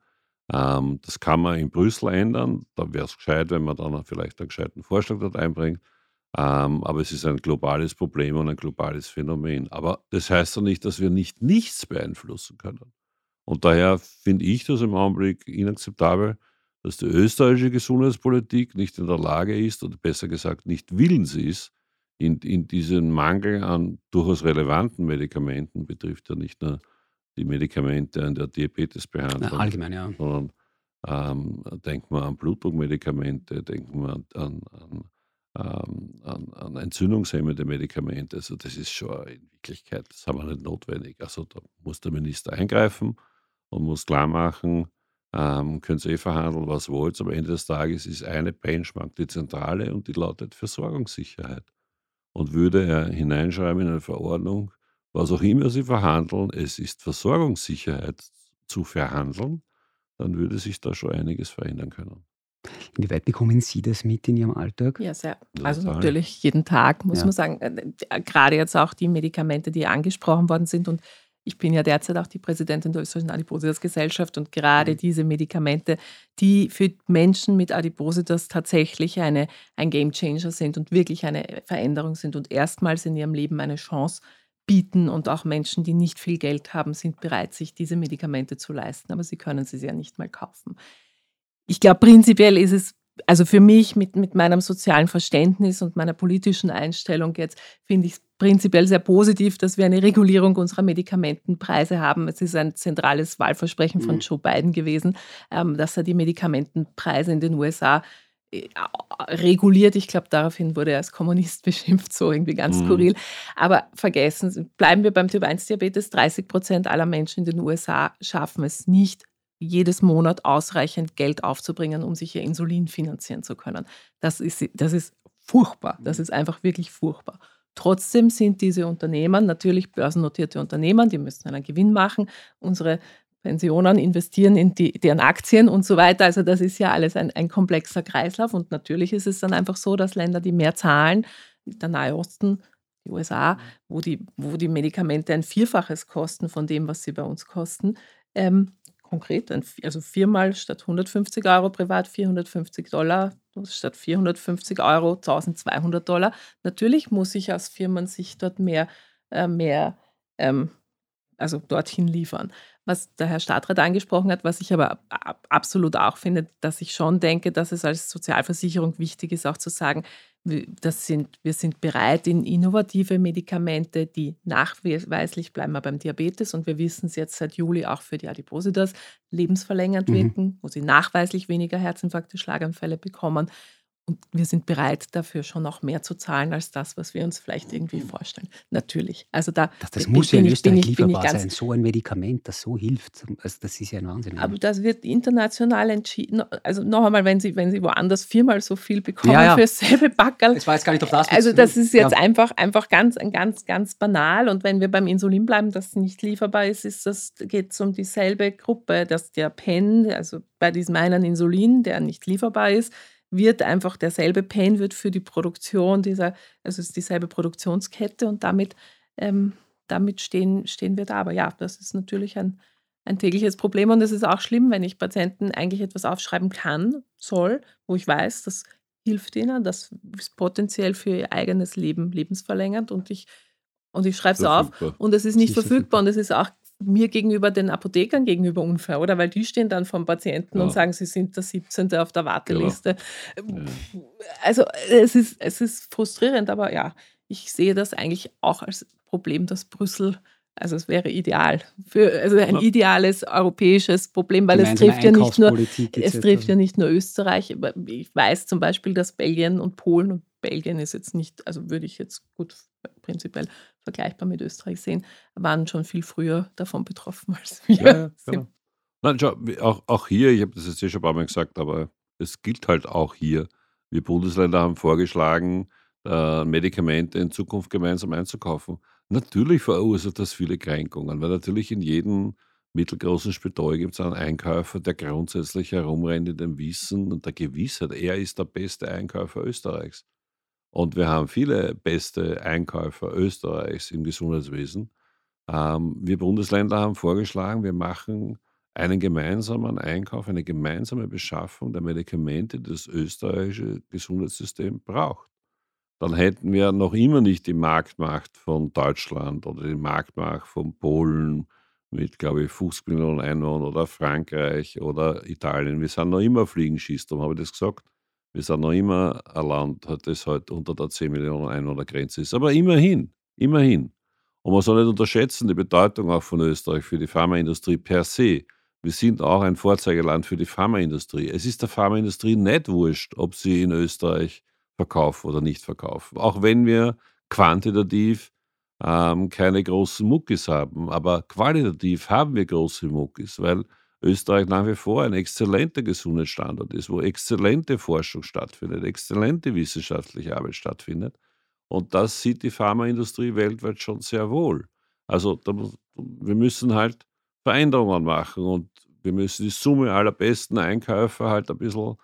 Ähm, das kann man in Brüssel ändern. Da wäre es gescheit, wenn man dann vielleicht einen gescheiten Vorschlag dort einbringt. Ähm, aber es ist ein globales Problem und ein globales Phänomen. Aber das heißt doch nicht, dass wir nicht nichts beeinflussen können. Und daher finde ich das im Augenblick inakzeptabel, dass die österreichische Gesundheitspolitik nicht in der Lage ist, oder besser gesagt nicht willens ist, in, in diesen Mangel an durchaus relevanten Medikamenten, betrifft ja nicht nur die Medikamente an der Diabetesbehandlung, ja, allgemein, ja. sondern ähm, denken wir an Blutdruckmedikamente, denken wir an, an, an ähm, an, an entzündungshemmende Medikamente. Also das ist schon in Wirklichkeit, das haben wir nicht notwendig. Also da muss der Minister eingreifen und muss klar machen, ähm, können Sie eh verhandeln, was wollt. Am Ende des Tages ist eine Benchmark die zentrale und die lautet Versorgungssicherheit. Und würde er hineinschreiben in eine Verordnung, was auch immer Sie verhandeln, es ist Versorgungssicherheit zu verhandeln, dann würde sich da schon einiges verändern können. Inwieweit bekommen Sie das mit in Ihrem Alltag? Ja, sehr. Also Total. natürlich jeden Tag, muss ja. man sagen. Äh, äh, gerade jetzt auch die Medikamente, die angesprochen worden sind. Und ich bin ja derzeit auch die Präsidentin der österreichischen Adipositas-Gesellschaft und gerade mhm. diese Medikamente, die für Menschen mit Adipositas tatsächlich eine, ein Gamechanger sind und wirklich eine Veränderung sind und erstmals in ihrem Leben eine Chance bieten und auch Menschen, die nicht viel Geld haben, sind bereit, sich diese Medikamente zu leisten, aber sie können sie ja nicht mal kaufen ich glaube, prinzipiell ist es, also für mich mit, mit meinem sozialen Verständnis und meiner politischen Einstellung jetzt, finde ich es prinzipiell sehr positiv, dass wir eine Regulierung unserer Medikamentenpreise haben. Es ist ein zentrales Wahlversprechen von mhm. Joe Biden gewesen, ähm, dass er die Medikamentenpreise in den USA äh, reguliert. Ich glaube, daraufhin wurde er als Kommunist beschimpft, so irgendwie ganz mhm. skurril. Aber vergessen, bleiben wir beim Typ-1-Diabetes. 30 Prozent aller Menschen in den USA schaffen es nicht, jedes Monat ausreichend Geld aufzubringen, um sich ihr Insulin finanzieren zu können. Das ist, das ist furchtbar. Das ist einfach wirklich furchtbar. Trotzdem sind diese Unternehmen natürlich börsennotierte Unternehmen, die müssen einen Gewinn machen. Unsere Pensionen investieren in die, deren Aktien und so weiter. Also das ist ja alles ein, ein komplexer Kreislauf. Und natürlich ist es dann einfach so, dass Länder, die mehr zahlen, der Nahe Osten, die USA, mhm. wo die, wo die Medikamente ein Vierfaches kosten von dem, was sie bei uns kosten, ähm, konkret, also viermal statt 150 Euro privat 450 Dollar, statt 450 Euro 1200 Dollar. Natürlich muss ich aus Firmensicht dort mehr, äh, mehr ähm, also dorthin liefern was der Herr Stadtrat angesprochen hat, was ich aber absolut auch finde, dass ich schon denke, dass es als Sozialversicherung wichtig ist, auch zu sagen, das sind, wir sind bereit in innovative Medikamente, die nachweislich bleiben wir beim Diabetes und wir wissen es jetzt seit Juli auch für die Adipositas lebensverlängernd mhm. wirken, wo sie nachweislich weniger Herzinfarkte, Schlaganfälle bekommen. Und wir sind bereit, dafür schon noch mehr zu zahlen als das, was wir uns vielleicht irgendwie vorstellen. Natürlich. Also da das, das muss ja in Österreich ich, lieferbar sein. So ein Medikament, das so hilft. Also das ist ja ein Wahnsinn. Aber das wird international entschieden. Also noch einmal, wenn Sie, wenn Sie woanders viermal so viel bekommen ja, ja. für dasselbe Backerl. Das war jetzt gar nicht auf das. Also das ist jetzt ja. einfach, einfach ganz, ganz, ganz banal. Und wenn wir beim Insulin bleiben, das nicht lieferbar ist, ist das, geht es um dieselbe Gruppe, dass der Pen, also bei diesem einen Insulin, der nicht lieferbar ist, wird einfach derselbe Pain wird für die Produktion dieser, also es ist dieselbe Produktionskette und damit, ähm, damit stehen, stehen wir da. Aber ja, das ist natürlich ein, ein tägliches Problem und es ist auch schlimm, wenn ich Patienten eigentlich etwas aufschreiben kann, soll, wo ich weiß, das hilft ihnen, das ist potenziell für ihr eigenes Leben lebensverlängernd und ich und ich schreibe es auf und es ist nicht verfügbar und es ist auch mir gegenüber den Apothekern gegenüber unfair, oder? Weil die stehen dann vom Patienten ja. und sagen, sie sind der 17. auf der Warteliste. Genau. Ja. Also es ist, es ist frustrierend, aber ja, ich sehe das eigentlich auch als Problem, dass Brüssel, also es wäre ideal, für, also ein ja. ideales europäisches Problem, weil es trifft ja nicht nur, es trifft ja nicht nur Österreich. Ich weiß zum Beispiel, dass Belgien und Polen und Belgien ist jetzt nicht, also würde ich jetzt gut prinzipiell vergleichbar mit Österreich sehen, waren schon viel früher davon betroffen als wir. Ja, genau. Nein, schau, auch, auch hier, ich habe das jetzt eh schon ein paar Mal gesagt, aber es gilt halt auch hier. Wir Bundesländer haben vorgeschlagen, äh, Medikamente in Zukunft gemeinsam einzukaufen. Natürlich verursacht das viele Kränkungen, weil natürlich in jedem mittelgroßen Spital gibt es einen Einkäufer, der grundsätzlich herumrennt in dem Wissen und der Gewissheit, er ist der beste Einkäufer Österreichs. Und wir haben viele beste Einkäufer Österreichs im Gesundheitswesen. Ähm, wir Bundesländer haben vorgeschlagen, wir machen einen gemeinsamen Einkauf, eine gemeinsame Beschaffung der Medikamente, die das österreichische Gesundheitssystem braucht. Dann hätten wir noch immer nicht die Marktmacht von Deutschland oder die Marktmacht von Polen mit, glaube ich, 50 Millionen Einwohnern oder Frankreich oder Italien. Wir sind noch immer Fliegenschießturm, habe ich das gesagt? Wir sind noch immer ein Land, das halt unter der 10 Millionen Einwohnergrenze ist. Aber immerhin, immerhin. Und man soll nicht unterschätzen die Bedeutung auch von Österreich für die Pharmaindustrie per se. Wir sind auch ein Vorzeigeland für die Pharmaindustrie. Es ist der Pharmaindustrie nicht wurscht, ob sie in Österreich verkaufen oder nicht verkaufen. Auch wenn wir quantitativ ähm, keine großen Muckis haben, aber qualitativ haben wir große Muckis, weil Österreich nach wie vor ein exzellenter Gesundheitsstandort ist, wo exzellente Forschung stattfindet, exzellente wissenschaftliche Arbeit stattfindet. Und das sieht die Pharmaindustrie weltweit schon sehr wohl. Also da, wir müssen halt Veränderungen machen und wir müssen die Summe aller besten Einkäufer halt ein bisschen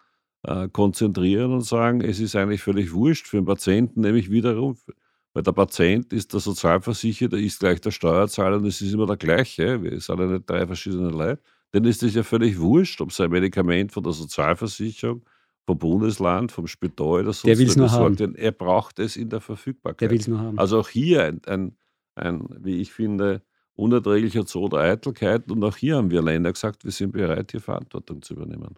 äh, konzentrieren und sagen, es ist eigentlich völlig wurscht für den Patienten, nämlich wiederum, weil der Patient ist der Sozialversicherte, ist gleich der Steuerzahler und es ist immer der gleiche. Wir sind ja nicht drei verschiedene Leute dann ist es ja völlig wurscht, ob sein Medikament von der Sozialversicherung, vom Bundesland, vom Spital oder so der will's nur haben. Denn er braucht es in der Verfügbarkeit. Der will es nur haben. Also auch hier ein, ein, ein, wie ich finde, unerträglicher Zoo der Eitelkeit. Und auch hier haben wir Länder gesagt, wir sind bereit, hier Verantwortung zu übernehmen.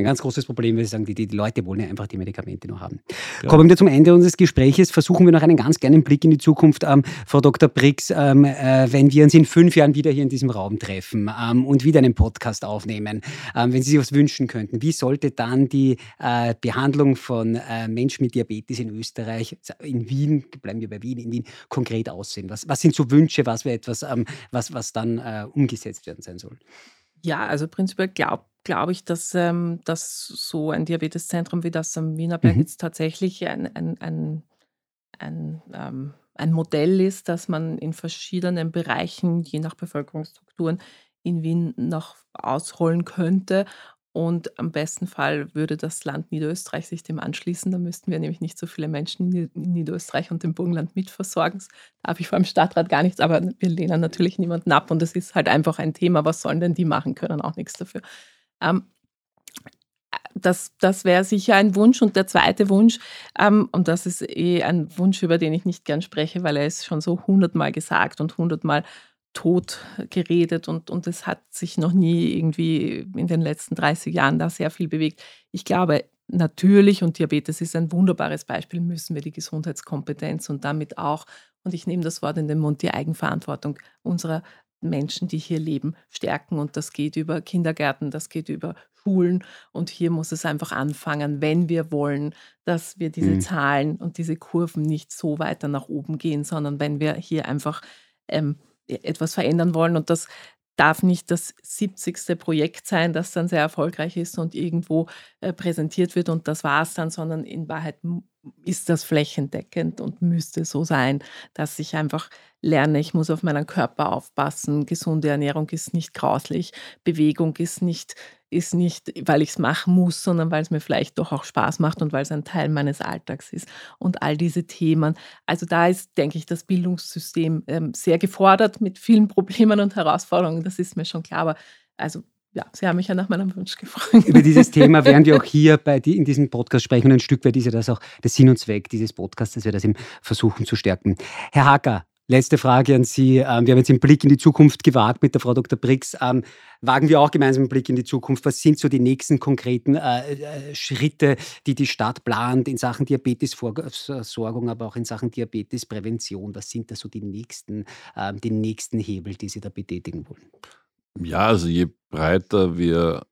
Ein ganz großes Problem, weil Sie sagen, die, die Leute wollen ja einfach die Medikamente nur haben. Ja. Kommen wir zum Ende unseres Gesprächs. Versuchen wir noch einen ganz kleinen Blick in die Zukunft. Ähm, Frau Dr. Briggs, ähm, äh, wenn wir uns in fünf Jahren wieder hier in diesem Raum treffen ähm, und wieder einen Podcast aufnehmen, ähm, wenn Sie sich was wünschen könnten, wie sollte dann die äh, Behandlung von äh, Menschen mit Diabetes in Österreich, in Wien, bleiben wir bei Wien, in Wien, konkret aussehen? Was, was sind so Wünsche, was wäre etwas, ähm, was, was dann äh, umgesetzt werden sein soll? Ja, also prinzipiell glaube glaube ich, dass, ähm, dass so ein Diabeteszentrum wie das am Wienerberg mhm. jetzt tatsächlich ein, ein, ein, ein, ähm, ein Modell ist, dass man in verschiedenen Bereichen, je nach Bevölkerungsstrukturen, in Wien noch ausrollen könnte und am besten Fall würde das Land Niederösterreich sich dem anschließen. Da müssten wir nämlich nicht so viele Menschen in Niederösterreich und dem Burgenland mitversorgen. Das darf ich vor dem Stadtrat gar nichts, aber wir lehnen natürlich niemanden ab und es ist halt einfach ein Thema. Was sollen denn die machen? Können auch nichts dafür. Ähm, das, das wäre sicher ein Wunsch. Und der zweite Wunsch, ähm, und das ist eh ein Wunsch, über den ich nicht gern spreche, weil er ist schon so hundertmal gesagt und hundertmal tot geredet und, und es hat sich noch nie irgendwie in den letzten 30 Jahren da sehr viel bewegt. Ich glaube, natürlich, und Diabetes ist ein wunderbares Beispiel, müssen wir die Gesundheitskompetenz und damit auch, und ich nehme das Wort in den Mund, die Eigenverantwortung unserer Menschen, die hier leben, stärken. Und das geht über Kindergärten, das geht über Schulen. Und hier muss es einfach anfangen, wenn wir wollen, dass wir diese mhm. Zahlen und diese Kurven nicht so weiter nach oben gehen, sondern wenn wir hier einfach ähm, etwas verändern wollen. Und das darf nicht das 70. Projekt sein, das dann sehr erfolgreich ist und irgendwo äh, präsentiert wird und das war es dann, sondern in Wahrheit ist das flächendeckend und müsste so sein, dass ich einfach lerne, ich muss auf meinen Körper aufpassen, gesunde Ernährung ist nicht grauslich, Bewegung ist nicht ist nicht, weil ich es machen muss, sondern weil es mir vielleicht doch auch Spaß macht und weil es ein Teil meines Alltags ist. Und all diese Themen. Also da ist, denke ich, das Bildungssystem ähm, sehr gefordert mit vielen Problemen und Herausforderungen. Das ist mir schon klar. Aber also ja, Sie haben mich ja nach meinem Wunsch gefragt. Über dieses Thema werden wir auch hier bei die, in diesem Podcast sprechen und ein Stück weit ist ja das auch der Sinn und Zweck dieses Podcasts, dass wir das eben versuchen zu stärken. Herr Hacker, Letzte Frage an Sie. Ähm, wir haben jetzt den Blick in die Zukunft gewagt mit der Frau Dr. Briggs. Ähm, wagen wir auch gemeinsam einen Blick in die Zukunft. Was sind so die nächsten konkreten äh, äh, Schritte, die die Stadt plant in Sachen Diabetesversorgung, aber auch in Sachen Diabetesprävention? Was sind da so die nächsten, ähm, die nächsten Hebel, die Sie da betätigen wollen? Ja, also je breiter wir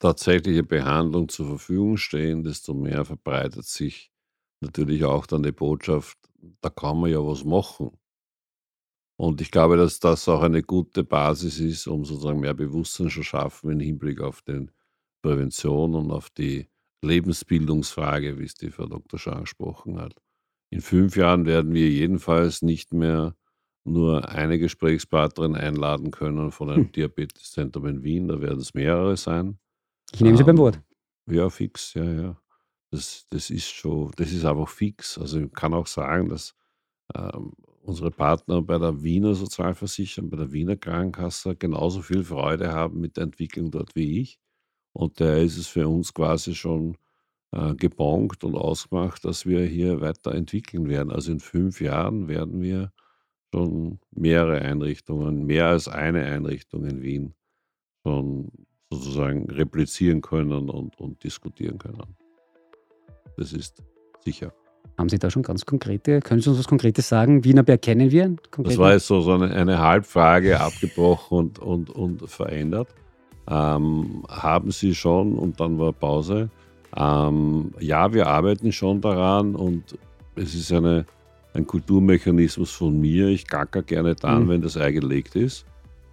tatsächliche Behandlung zur Verfügung stehen, desto mehr verbreitet sich natürlich auch dann die Botschaft, da kann man ja was machen. Und ich glaube, dass das auch eine gute Basis ist, um sozusagen mehr Bewusstsein zu schaffen im Hinblick auf die Prävention und auf die Lebensbildungsfrage, wie es die Frau Dr. schon angesprochen hat. In fünf Jahren werden wir jedenfalls nicht mehr nur eine Gesprächspartnerin einladen können von einem hm. Diabeteszentrum in Wien, da werden es mehrere sein. Ich nehme Sie ähm, beim Wort. Ja, fix, ja, ja. Das, das ist schon, das ist einfach fix. Also ich kann auch sagen, dass ähm, unsere Partner bei der Wiener Sozialversicherung, bei der Wiener Krankenkasse genauso viel Freude haben mit der Entwicklung dort wie ich. Und da ist es für uns quasi schon äh, gebongt und ausgemacht, dass wir hier weiterentwickeln werden. Also in fünf Jahren werden wir schon mehrere Einrichtungen, mehr als eine Einrichtung in Wien schon sozusagen replizieren können und, und diskutieren können. Das ist sicher. Haben Sie da schon ganz konkrete, können Sie uns was Konkretes sagen? Wienerberg kennen wir? Das war jetzt so, so eine, eine Halbfrage abgebrochen und, und, und verändert. Ähm, haben Sie schon und dann war Pause. Ähm, ja, wir arbeiten schon daran und es ist eine, ein Kulturmechanismus von mir. Ich gacker gerne dann, mhm. wenn das Ei gelegt ist.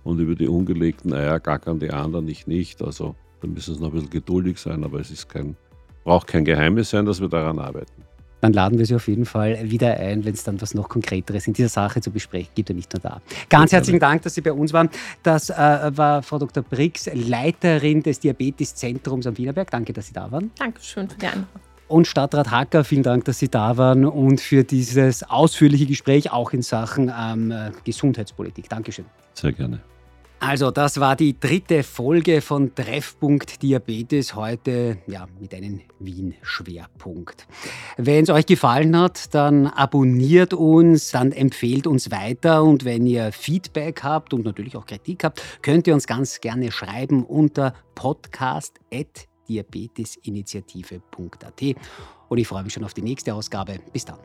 Und über die ungelegten Eier gackern die anderen nicht nicht. Also da müssen Sie noch ein bisschen geduldig sein, aber es ist kein, braucht kein Geheimnis sein, dass wir daran arbeiten. Dann laden wir Sie auf jeden Fall wieder ein, wenn es dann was noch Konkreteres in dieser Sache zu besprechen gibt und nicht nur da. Ganz herzlichen Dank, dass Sie bei uns waren. Das äh, war Frau Dr. Briggs, Leiterin des Diabeteszentrums am Wienerberg. Danke, dass Sie da waren. Dankeschön für die Einladung. Und Stadtrat Hacker, vielen Dank, dass Sie da waren und für dieses ausführliche Gespräch auch in Sachen ähm, Gesundheitspolitik. Dankeschön. Sehr gerne. Also, das war die dritte Folge von Treffpunkt Diabetes, heute ja, mit einem Wien-Schwerpunkt. Wenn es euch gefallen hat, dann abonniert uns, dann empfehlt uns weiter und wenn ihr Feedback habt und natürlich auch Kritik habt, könnt ihr uns ganz gerne schreiben unter podcast@ diabetesinitiative.at. Und ich freue mich schon auf die nächste Ausgabe. Bis dann.